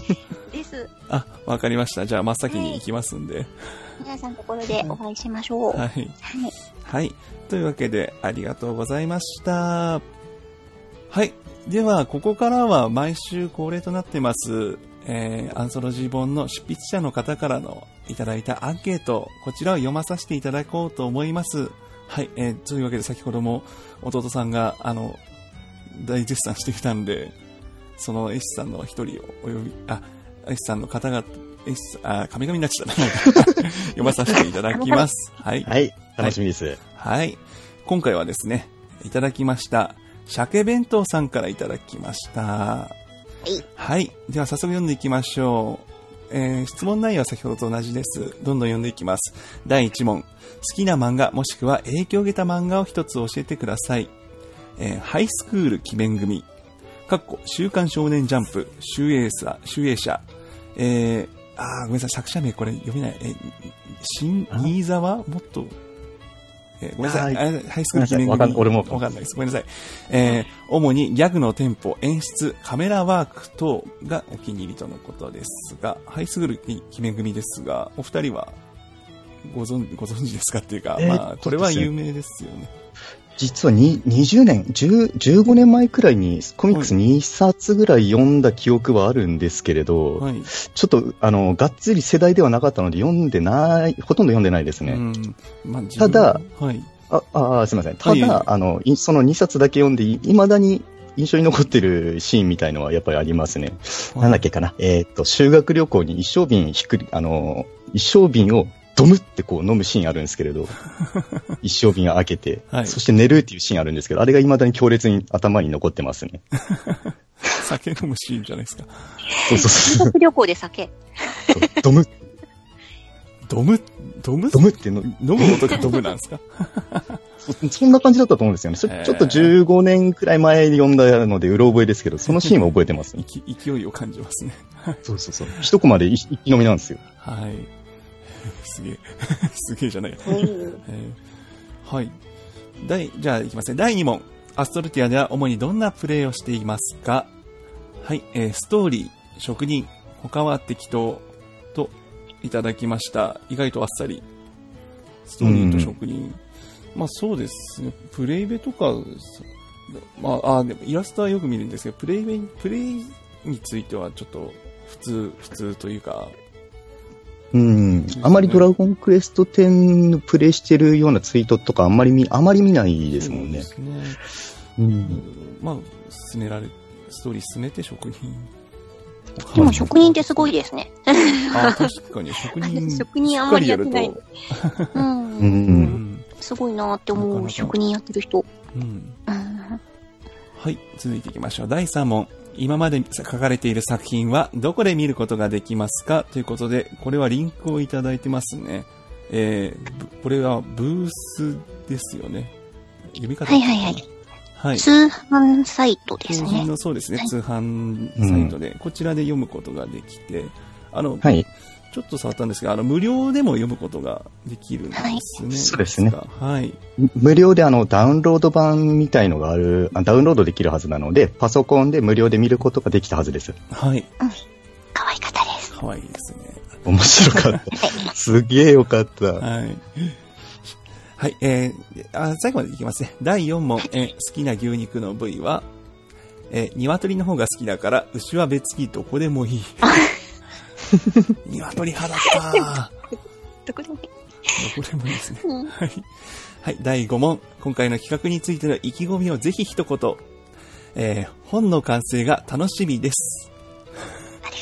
です。あ、わかりました。じゃあ、真っ先に行きますんで。皆さんのところでお会いしましょう。ははい。い。はい。というわけで、ありがとうございました。はい。では、ここからは毎週恒例となってます、えー、アンソロジー本の執筆者の方からのいただいたアンケート、こちらを読まさせていただこうと思います。はい。えー、というわけで先ほども弟さんが、あの、大絶賛してきたんで、その絵師さんの一人をお呼び、あ、絵師さんの方が、絵師さん、あ、神々になっちゃった。読まさせていただきます。はい。はい。楽しみです。はい。今回はですね、いただきました、鮭弁当さんからいただきました。はい。では早速読んでいきましょう。えー質問内容は先ほどと同じです。どんどん読んでいきます。第1問。好きな漫画もしくは影響を受けた漫画を一つ教えてください。えーハイスクール鬼面組。かっこ、週刊少年ジャンプ、集英社、集英社。えー、あーごめんなさい、作者名これ読めない。えー、新、新沢？もっと、えーごめんなさい。はあハイスクール記念ごめんなさいわかん俺もわかんないです。ごめんなさい。えー主にギャグのテンポ、演出、カメラワーク等がお気に入りとのことですが、ハイスクール記念組ですが、お二人はご存ご存知ですかっていうか、えーまあ、これは有名ですよね。実はに20年、10 15年前くらいにコミックス2冊ぐらい読んだ記憶はあるんですけれど、はい。ちょっと、あの、がっつり世代ではなかったので読んでない、ほとんど読んでないですね。うん。まあ、自ただ分、はい。あ、ああ、すみません。たはいだ、あの、いその2冊だけ読んで、い未だに印象に残ってるシーンみたいのはやっぱりありますね。なんだっけかな。えーっと、修学旅行に一升瓶ひっくり、あの、一升瓶をドムってこう飲むシーンあるんですけれど、一升瓶を開けて、はいそして寝るっていうシーンあるんですけど、あれが未だに強烈に頭に残ってますね。酒飲むシーンじゃないですか。そうそうそう。学旅行で酒。ドム、ドム、ドム？ドムっての、飲む音がドムなんですか？そ そんな感じだったと思うんですよね。ちょっと15年くらい前に読んだので、うろ覚えですけど、そのシーンは覚えてますね。勢勢いを感じますね。そうそうそう。一コマで一一気飲みなんですよ。はい。すげえ。すげえじゃない。うんえーはい。第、じゃあいきますね。第2問。アストルティアでは主にどんなプレイをしていますか？はい。えーストーリー、職人、他は適当といただきました。意外とあっさり。ストーリーと職人。まあそうですね。プレイベとか、まあ、あ、でもイラストはよく見るんですけど、プレイベ、プレイについてはちょっと普通、普通というか、うん。あまりドラゴンクエスト10のプレイしてるようなツイートとかあんまり見、あまり見ないですもんね。そうですね。うん。まあ、進められ、ストーリー進めて職人。でも職人ってすごいですね。あ、確かに職人。職人あんまりやってないう。うん。うんん。すごいなって思う。職人やってる人。うん。うん。はい、続いていきましょう。第3問。今まで書かれている作品はどこで見ることができますか？ということで、これはリンクをいただいてますね。えー、ぶこれはブースですよね。読み方はいはいはい。はい。通販サイトですね。そうですねは、い通販サイトで、こちらで読むことができて、あの、はい。ちょっと触ったんですが、あの、無料でも読むことができるんですね。いそうですねはい。無料であの、ダウンロード版みたいのがある、あダウンロードできるはずなので、パソコンで無料で見ることができたはずです。はい。可愛かったです。可愛いですね。面白かった。すげえよかった。はい。はい、えー、あ最後までいきますね。第4問、えー好きな牛肉の部位は、えー、鶏の方が好きだから、牛は別にどこでもいい。鶏派だった。どこでもいいどこでもいいですね。うんはい。はい、第5問。今回の企画についての意気込みをぜひ一言。えー、本の完成が楽しみです。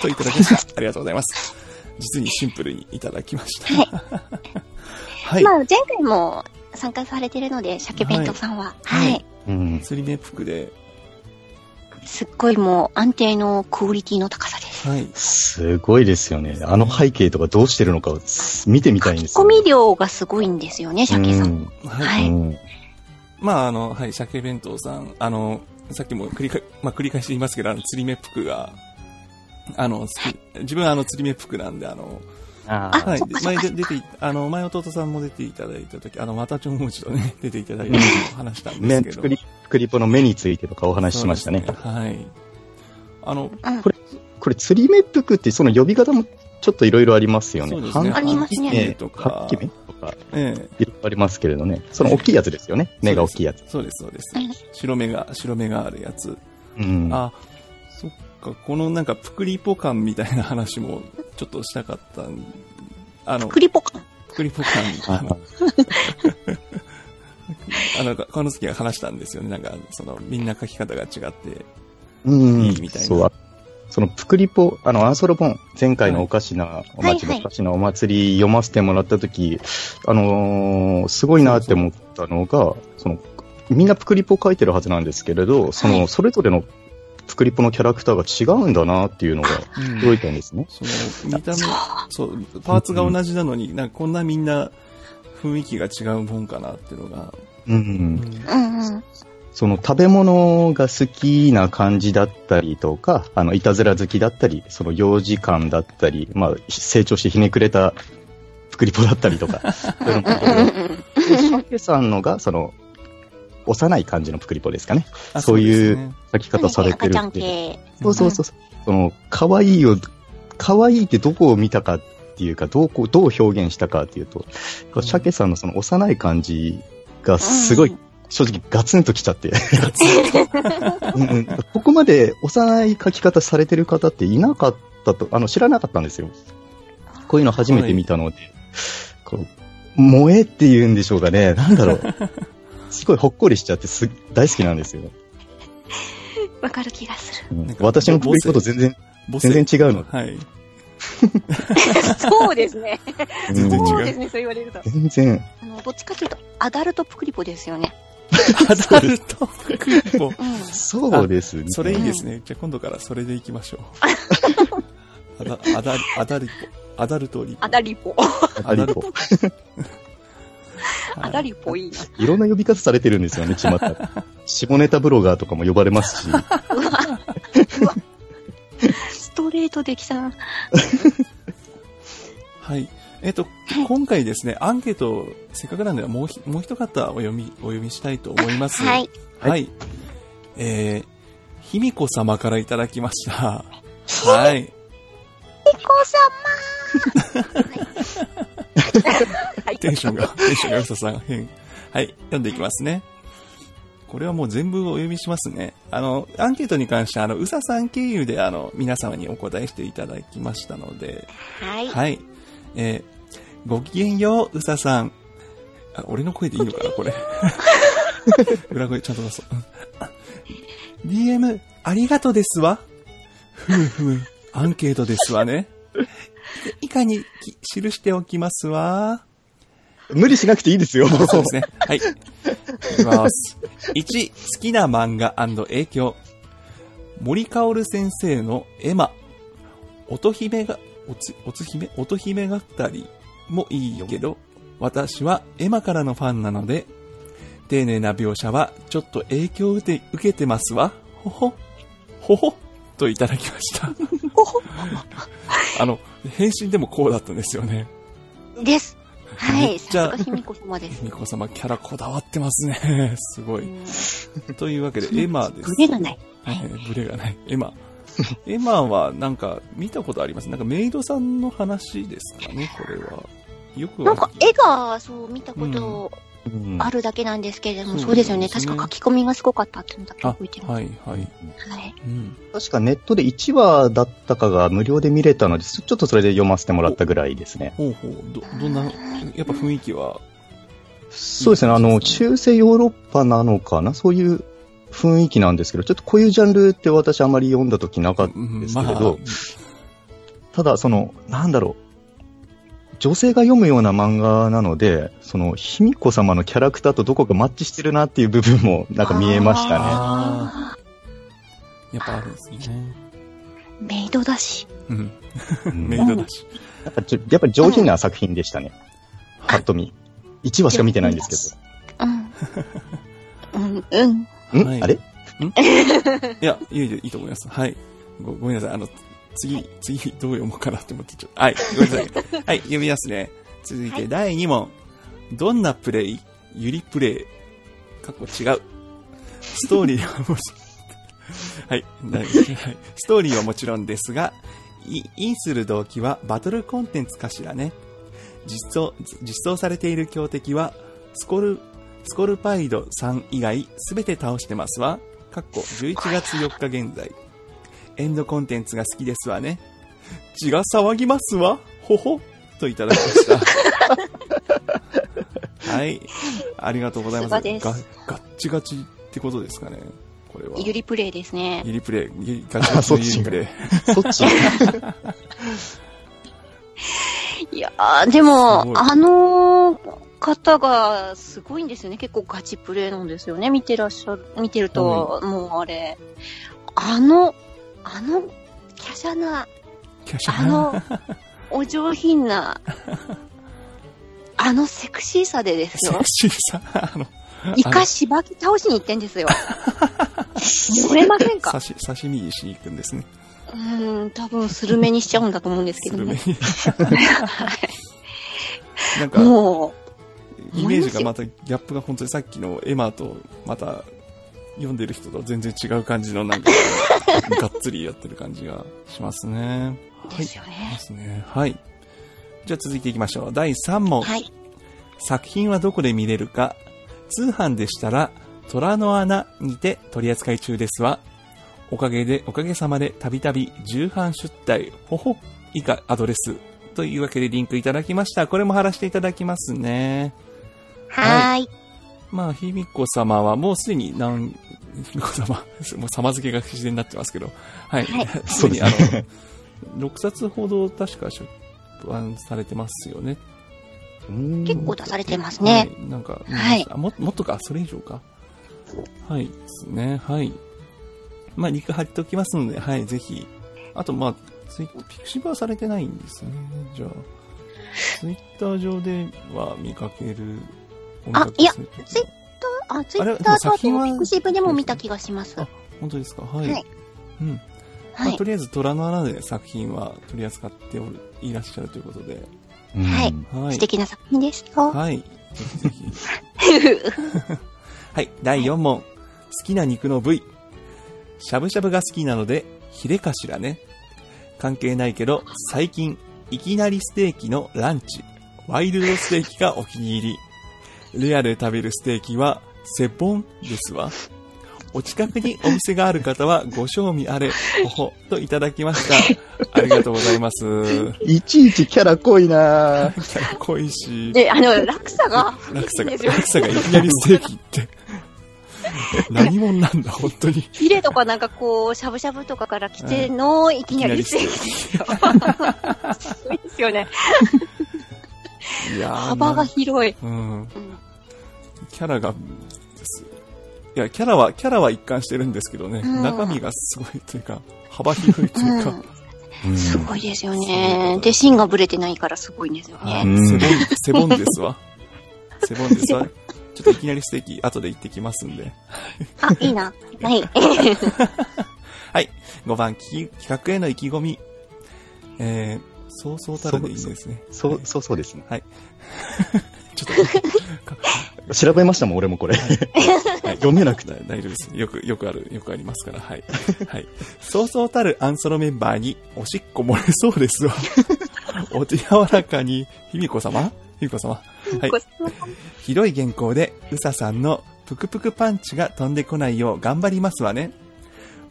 といただきました。ありがとうございます。実にシンプルにいただきました。はい。まあ、前回も参加されてるので、鮭弁当さんは。ははいい。うん。釣り目服で、すっごいもう安定のクオリティの高さです。はい。すごいですよね。あの背景とかどうしてるのかを見てみたいんですよ、込み量がすごいんですよね、鮭さん。はい。まあ、あの、はい、鮭弁当さん、あの、さっきも繰り返、まあ、繰り返し言いますけど、あの、釣り目服が、あの、好き、自分はあの、釣り目服なんで、あの、あはいあそっか。そっか前で出てい、あの、前弟さんも出ていただいたとき、あの、またちょんもう一度ね、出ていただいた話したんですけど。目作り、作りポの目についてとかお話ししましたね。そうですはい。あの、うんこれこれ、釣り目服ってその呼び方もちょっといろいろありますよね。そうですね。ありますねとかはっき目とか、ええいろいろありますけれどね。その大きいやつですよね。目が大きいやつ。そうです、そうですうん。白目が、白目があるやつ。うん。あ、そっか、このなんか、プクリポ感みたいな話も、ちょっとしたかったん。あの、クリポ感。プクリポ感、あの、この時は話したんですよね。なんか、その、みんな書き方が違って。うん。いいみたいなそう。あそのプクリポ、あの、アーソロボン、前回のおかしな、お祭り、はいはいおかしなお祭り読ませてもらったとき、あのーすごいなって思ったのが、その、みんなプクリポ書いてるはずなんですけれど、その、はいそれぞれのプクリポのキャラクターが違うんだなっていうのがうん驚いたんですね。その、見た目、そう、パーツが同じなのに、なんかこんなみんな雰囲気が違うもんかなっていうのが。うん。うんうんうん。その食べ物が好きな感じだったりとか、あの、いたずら好きだったり、その幼児感だったり、まあ、成長してひねくれたプクリポだったりとか、そういうのさんのが、その、幼い感じのプクリポですかね。あそういう書き方されてるっていう。系。そうそうそう。その、可愛いを、可愛いってどこを見たかっていうか、どうこう、どう表現したかっていうと、シャケさんのその幼い感じがすごい正直ガツンと来ちゃって。うんうんここまで幼い書き方されてる方っていなかったと、あの、知らなかったんですよ。こういうの初めて見たので、こう、萌えって言うんでしょうかね。なんだろう。すごいほっこりしちゃってす大好きなんですよ。わかる気がする。うん私のこういうこと全然、全然違うの。はい。そうですね。うん全然違うそうですね、そう言われると。全然。あの、どっちかというと、アダルトプクリポですよね。アダルトクリポ。うん。そうですね。それいいですね。じゃあ今度からそれでいきましょう。アダ、アダ、アダリポ。アダルトリポ。アダリポ。アリポ。アダリポいいな。いろんな呼び方されてるんですよね、ちまった。下ネタブロガーとかも呼ばれますし。ストレートできた。はい。えっと、今回ですね、アンケート、せっかくなんで、もうひ、もう一方お読み、お読みしたいと思います。はい。はい。えー、卑弥呼様からいただきました。はい。ピコ様はい。テンションが、テンションがよささん変。はい。読んでいきますね。これはもう全部お読みしますね。あの、アンケートに関して、あの、うささん経由で、あの、皆様にお答えしていただきましたので、はい。はい。えーごきげんよう、うささん。あ、俺の声でいいのかな、これ。裏声ちゃんと出そう。DM、ありがとうですわ。ふむふむ、アンケートですわね。以下にき記しておきますわ。無理しなくていいですよ。そうですね。はい。いきます。1、好きな漫画影響。森かおる先生のエマ。乙姫が、おつ、おつ姫？乙姫語りもいいけど、私はエマからのファンなので、丁寧な描写はちょっと影響を受け受けてますわ。ほほ。ほほ。といただきました。あの、返信でもこうだったんですよね。です。はい。めっちゃさすが卑弥呼様です。みこ様キャラこだわってますね。すごい。というわけで、エマです。ブレがない。えーブレがない。エマ。エマはなんか見たことあります？なんかメイドさんの話ですかね、これは。よくはなんか絵が、そう、見たことうんあるだけなんですけれども、うんそうですよね。ね確か書き込みがすごかったっていうのだけあ、覚えてます。はい、はい。はい。うん。確かネットで1話だったかが無料で見れたので、ちょっとそれで読ませてもらったぐらいですね。ほうほう。ど、どんな、やっぱ雰囲気は、そうですね、あの、中世ヨーロッパなのかな？そういう雰囲気なんですけど、ちょっとこういうジャンルって私あまり読んだ時なかったうんんですまあけれど、、ただその、なんだろう、女性が読むような漫画なので、その、卑弥呼様のキャラクターとどこかマッチしてるなっていう部分も なんか見えましたね。あやっぱあるんですね。メイドだし。うん。うん メイドだし。やっぱちょやっぱり上品な作品でしたね。ぱっと見。1話しか見てないんですうん。うん、うん。けど。ん、はいあれ？いや、いいいいと思います。はい。ごごめんなさい。あの、次、次、どう読もうかなって思ってちょっと。はい、ごめんなさい。はい、読みますね。続いて、第2問。どんなプレイ？ゆりプレイ？過去違う。ストーリーはもち、はい、第はい。ストーリーはもちろんですが、イインする動機はバトルコンテンツかしらね。実装、実装されている強敵は、スコル、スコルパイドさん以外すべて倒してますわ。かっこ11月4日現在。エンドコンテンツが好きですわね。血が騒ぎますわ。ほほ。といただきました。はい。ありがとうございます。さすがですがガッチガチってことですかね。これは。ゆりプレイですね。ゆりプレイ。ゆりガチガチのゆりプレイ。そっち いやー、でも、あの方がすごいんですよね。結構ガチプレイなんですよね。見てらっしゃる、見てると、もうあれ。あの、あの、華奢な、キャシャあの、お上品な、あのセクシーさでですセクよ。シーさ、あの、イカしばき倒しに行ってんですよ。漏れませんか？刺し、刺身にしに行くんですね。うーん、多分スルメにしちゃうんだと思うんですけどね。スルメに。なんか、もイメージがまたギャップが本当にさっきのエマとまた読んでる人と全然違う感じのなんか がっつりやってる感じがしますね。う、ですよでね。すね。はい。じゃあ続いていきましょう。第3問。はい。作品はどこで見れるか通販でしたら虎の穴にて取り扱い中ですわ。おかげで、おかげさまでたびたび重版出題、ほほ、以下アドレス。というわけでリンクいただきました。これも貼らせていただきますね。はーい。まあ、ひみこ様はもうすでに何、ひみこ様、もう様付けが自然になってますけど、はい。はい すでにあの、6冊ほど確か出版されてますよね。結構出されてますね。はい、なんか、はいあも、もっとか、それ以上か。はい、ですね、はい。まあ、リンク貼っておきますので、はい、ぜひ。あと、まあ、ツイピクシブはされてないんですね。じゃあ、ツイッター上では見かける音楽いやツイッター？あ、ツイッターとあとピクシブでも見た気がします。あ本当ですか？はい。はいうん。まあ、はいと。りあえず、虎の穴で作品は取り扱っておる、いらっしゃるということで。うんはいはい。素敵な作品でした。はい。ぜひぜひ。はい、第4問。好きな肉の部位。しゃぶしゃぶが好きなので、ヒレかしらね。関係ないけど、最近、いきなりステーキのランチ。ワイルドステーキがお気に入り。レアで食べるステーキは、セボンですわ。お近くにお店がある方はご賞味あれ、ほほ、といただきました。ありがとうございます。いちいちキャラ濃いなぁキャラ濃いし。で、あの、落差が、落差が、落差がいきなりステーキって。何者なんだ、本当に。ヒレとかなんかこう、しゃぶしゃぶとかから来ての、いきなりステーキですよ。すごいですよね。いやー幅が広い。うん。うんキャラが、ですいや、キャラは、キャラは一貫してるんですけどね、うん中身がすごいというか、幅広いというか、うんすごいですよね。で、芯がブレてないからすごいんですよはいね。うんセボン、セボンですわ。セボンですわ。ちょっといきなりステーキ、後で行ってきますんで。あ、いいな。はい。はい。5番、き企画への意気込み。えー、そうそうたるでいいですね。そう、そうそうですね。はい。ちょっと、調べましたもん、俺もこれ。読めなくて。だ大丈夫です。よく、よくある、よくありますから、はい。はい。そうそうたるアンソロメンバーに、おしっこ漏れそうですわ。お手柔らかに、ひみこ様？ひみこ様？はい。ひどい原稿で、うささんのぷくぷくパンチが飛んでこないよう頑張りますわね。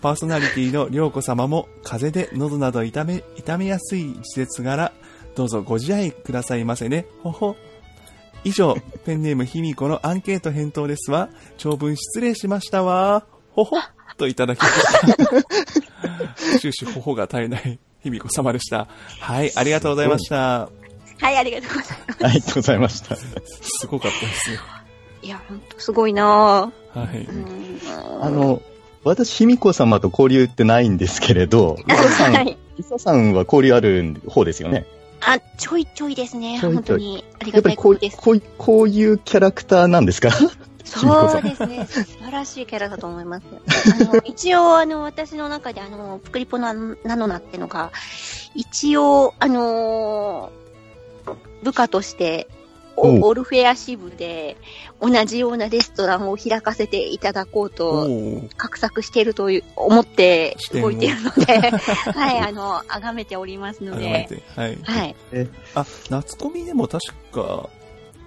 パーソナリティのりょうこ様も、風邪で喉など痛め、痛めやすい季節柄、どうぞご自愛くださいませね。ほほ。以上、ペンネームひみこのアンケート返答ですわ。長文失礼しましたわ。ほほ。といただきました。終始ほほが絶えないひみこ様でした。はい、ありがとうございました。はい、ありがとうございます。ありがとうございました。すごかったですよ。いや、ほんとすごいなはいあ、の、私、卑弥呼様と交流ってないんですけれど、伊佐さん、はい。伊佐さんは交流ある方ですよね？あ、ちょいちょいですね。ちょいちょい本当に。ありがやっぱりこうたいことです。こういこういうキャラクターなんですか？そうですね。素晴らしいキャラだと思います。あの、一応、あの、私の中で、あの、プクリポナナノナってのが、一応、あの部下として、オルフェア支部で、同じようなレストランを開かせていただこうおと、ー画策しているという、思って動いているので、はい、あの、崇めておりますので、て。はい。はい。あ、夏コミでも確か、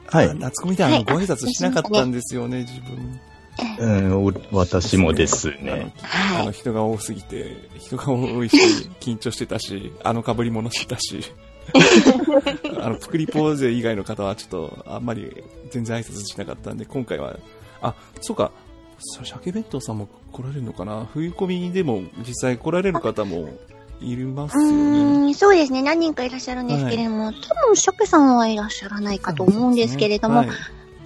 はいあ夏コミであの、はいご挨拶しなかったんですよね、自分。うん、お私もですね。あのはい。人が多すぎて、人が多いし、緊張してたし、あの被り物してたし、あの、プクリポ以外の方はちょっと、あんまり全然挨拶しなかったんで、今回は、あ、そうか、さ鮭弁当さんも来られるのかな冬込みでも実際来られる方もいますうよね。そうですね。何人かいらっしゃるんですけれども、多分、シャケさんはいらっしゃらないかと思うんですけれども、はい。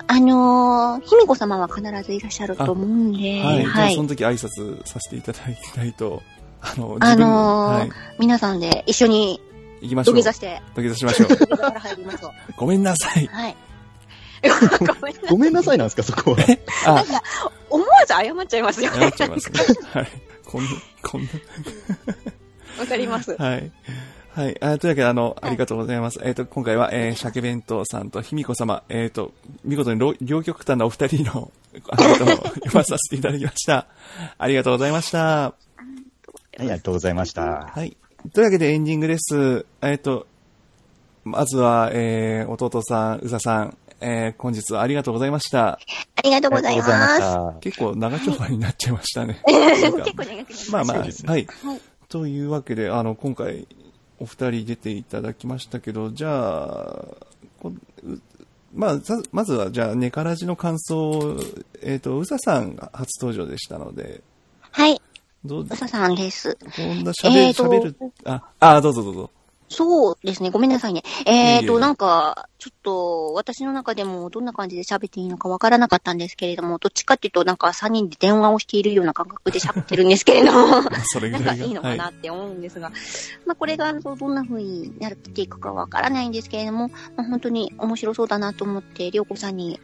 あのー、卑弥呼様は必ずいらっしゃると思うんで、はい。はい。その時挨拶させていただきないと、あの、あのーはい。皆さんで一緒に行きましょう。土下座して、土下座しましょう。土下座から入りましょう。ごめんなさい。はい。ごめんなごめんなさいなんですか、そこは。あ、思わず謝っちゃいますよねやっ。ちゃいますね。はい。こんな、こんな。わかります。はい。はい。あというわけで、あの、ありがとうございます。えっ、と、今回は、えー、鮭弁当さんと卑弥呼様、えっ、と、見事に両両極端なお二人の、あの、読まさせていただきました。ありがとうございました。ありがとうございました。はい。というわけでエンディングです。えっ、と、まずは、えー、弟さん、うささん、えー、本日はありがとうございました。ありりがとうございましまた。結構長丁場になっちゃいましたね。す。結構長くなりました。まあまあ、はい。はいというわけで、あの、今回、お二人出ていただきましたけど、じゃあ、まあ、さまずは、じゃあ、ネカラジの感想を、えっ、と、うささんが初登場でしたので、はい。どう、うささんです。こんな喋る、えーる、あ、あ、どうぞどうぞ。そうですね。ごめんなさいね。えっ、と、いえいえなんか、ちょっと、私の中でもどんな感じで喋っていいのかわからなかったんですけれども、どっちかっていうと、なんか3人で電話をしているような感覚で喋ってるんですけれども。なんかいいのかなはって思うんですが、まあこれがどんな風になっていくかわからないんですけれども、まあ、本当に面白そうだなと思って、りょうこさんに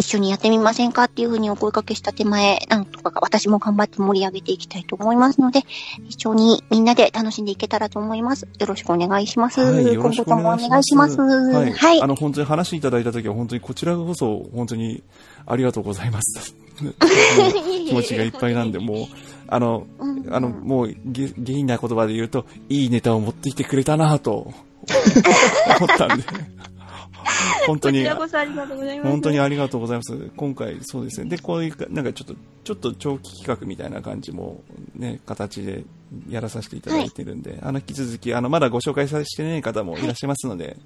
一緒にやってみませんかっていう風にお声掛けした手前、なんとか私も頑張って盛り上げていきたいと思いますので、一緒にみんなで楽しんでいけたらと思います。よろしくお願いします。はい、よろしくお願いします。はい。はいあ。の、本当に話いただいたときは、本当にこちらこそ、本当にありがとうございます。気持ちがいっぱいなんで、もう、あの、うんあの、もう、げ、下品な言葉で言うと、いいネタを持ってきてくれたなぁと、思ったんで。本当にこち、らこそありがとうございます。本当にありがとうございます。今回、そうですね。で、こういうか、なんかちょっと、ちょっと長期企画みたいな感じも、ね、形でやらさせていただいてるんで、あの、引き続き、あの、まだご紹介させてない方もいらっしゃいますので、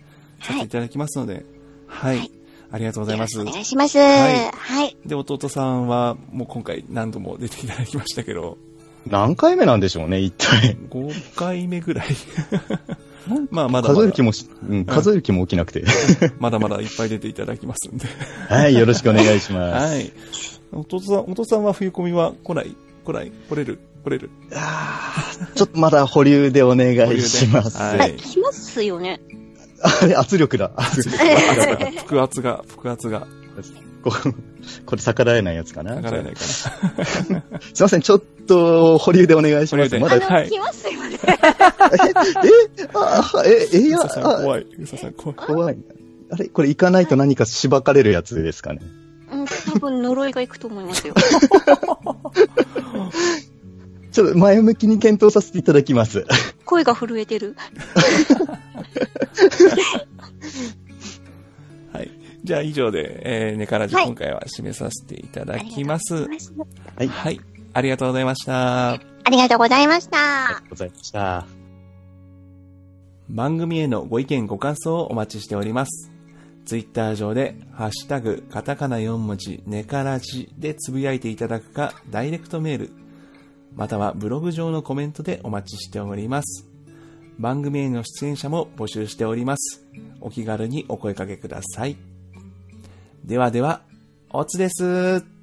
させていただきますので、はい。ありがとうございます。お願いします。はいはい。で、弟さんは、もう今回何度も出ていただきましたけど、何回目なんでしょうね、一体。5回目ぐらい。まあ、まだまだ数える気、もし、うん、数える気も起きなくて。まだまだいっぱい出ていただきますんで。はい、よろしくお願いします。はい。弟さん、弟さんは冬コミは来ない？来ない？来れる？来れる？ちょっとまだ保留でお願いします。はい。来ますよね。あれ、圧力だ。圧力腹圧が、腹圧が、ここれ逆らえないやつかな。上がらないか すいません、ちょっと保留でお願いします。まだ、来ますよね。えあ、え、え、いや、な。うささんあ怖い。うささん怖い。怖い。あれこれ行かないと何かしばかれるやつですかね。うん、多分呪いがいくと思いますよ。ちょっと前向きに検討させていただきます。声が震えてる。はい。じゃあ以上で、えー、ネカラジはい今回は締めさせていただきます。はい。はい。ありがとうございました。ありがとうございました。ありがとうございました。番組へのご意見ご感想をお待ちしております。ツイッター上で、ハッシュタグ、カタカナ4文字、ネカラジでつぶやいていただくか、ダイレクトメール、またはブログ上のコメントでお待ちしております。番組への出演者も募集しております。お気軽にお声掛けください。ではでは、おつです。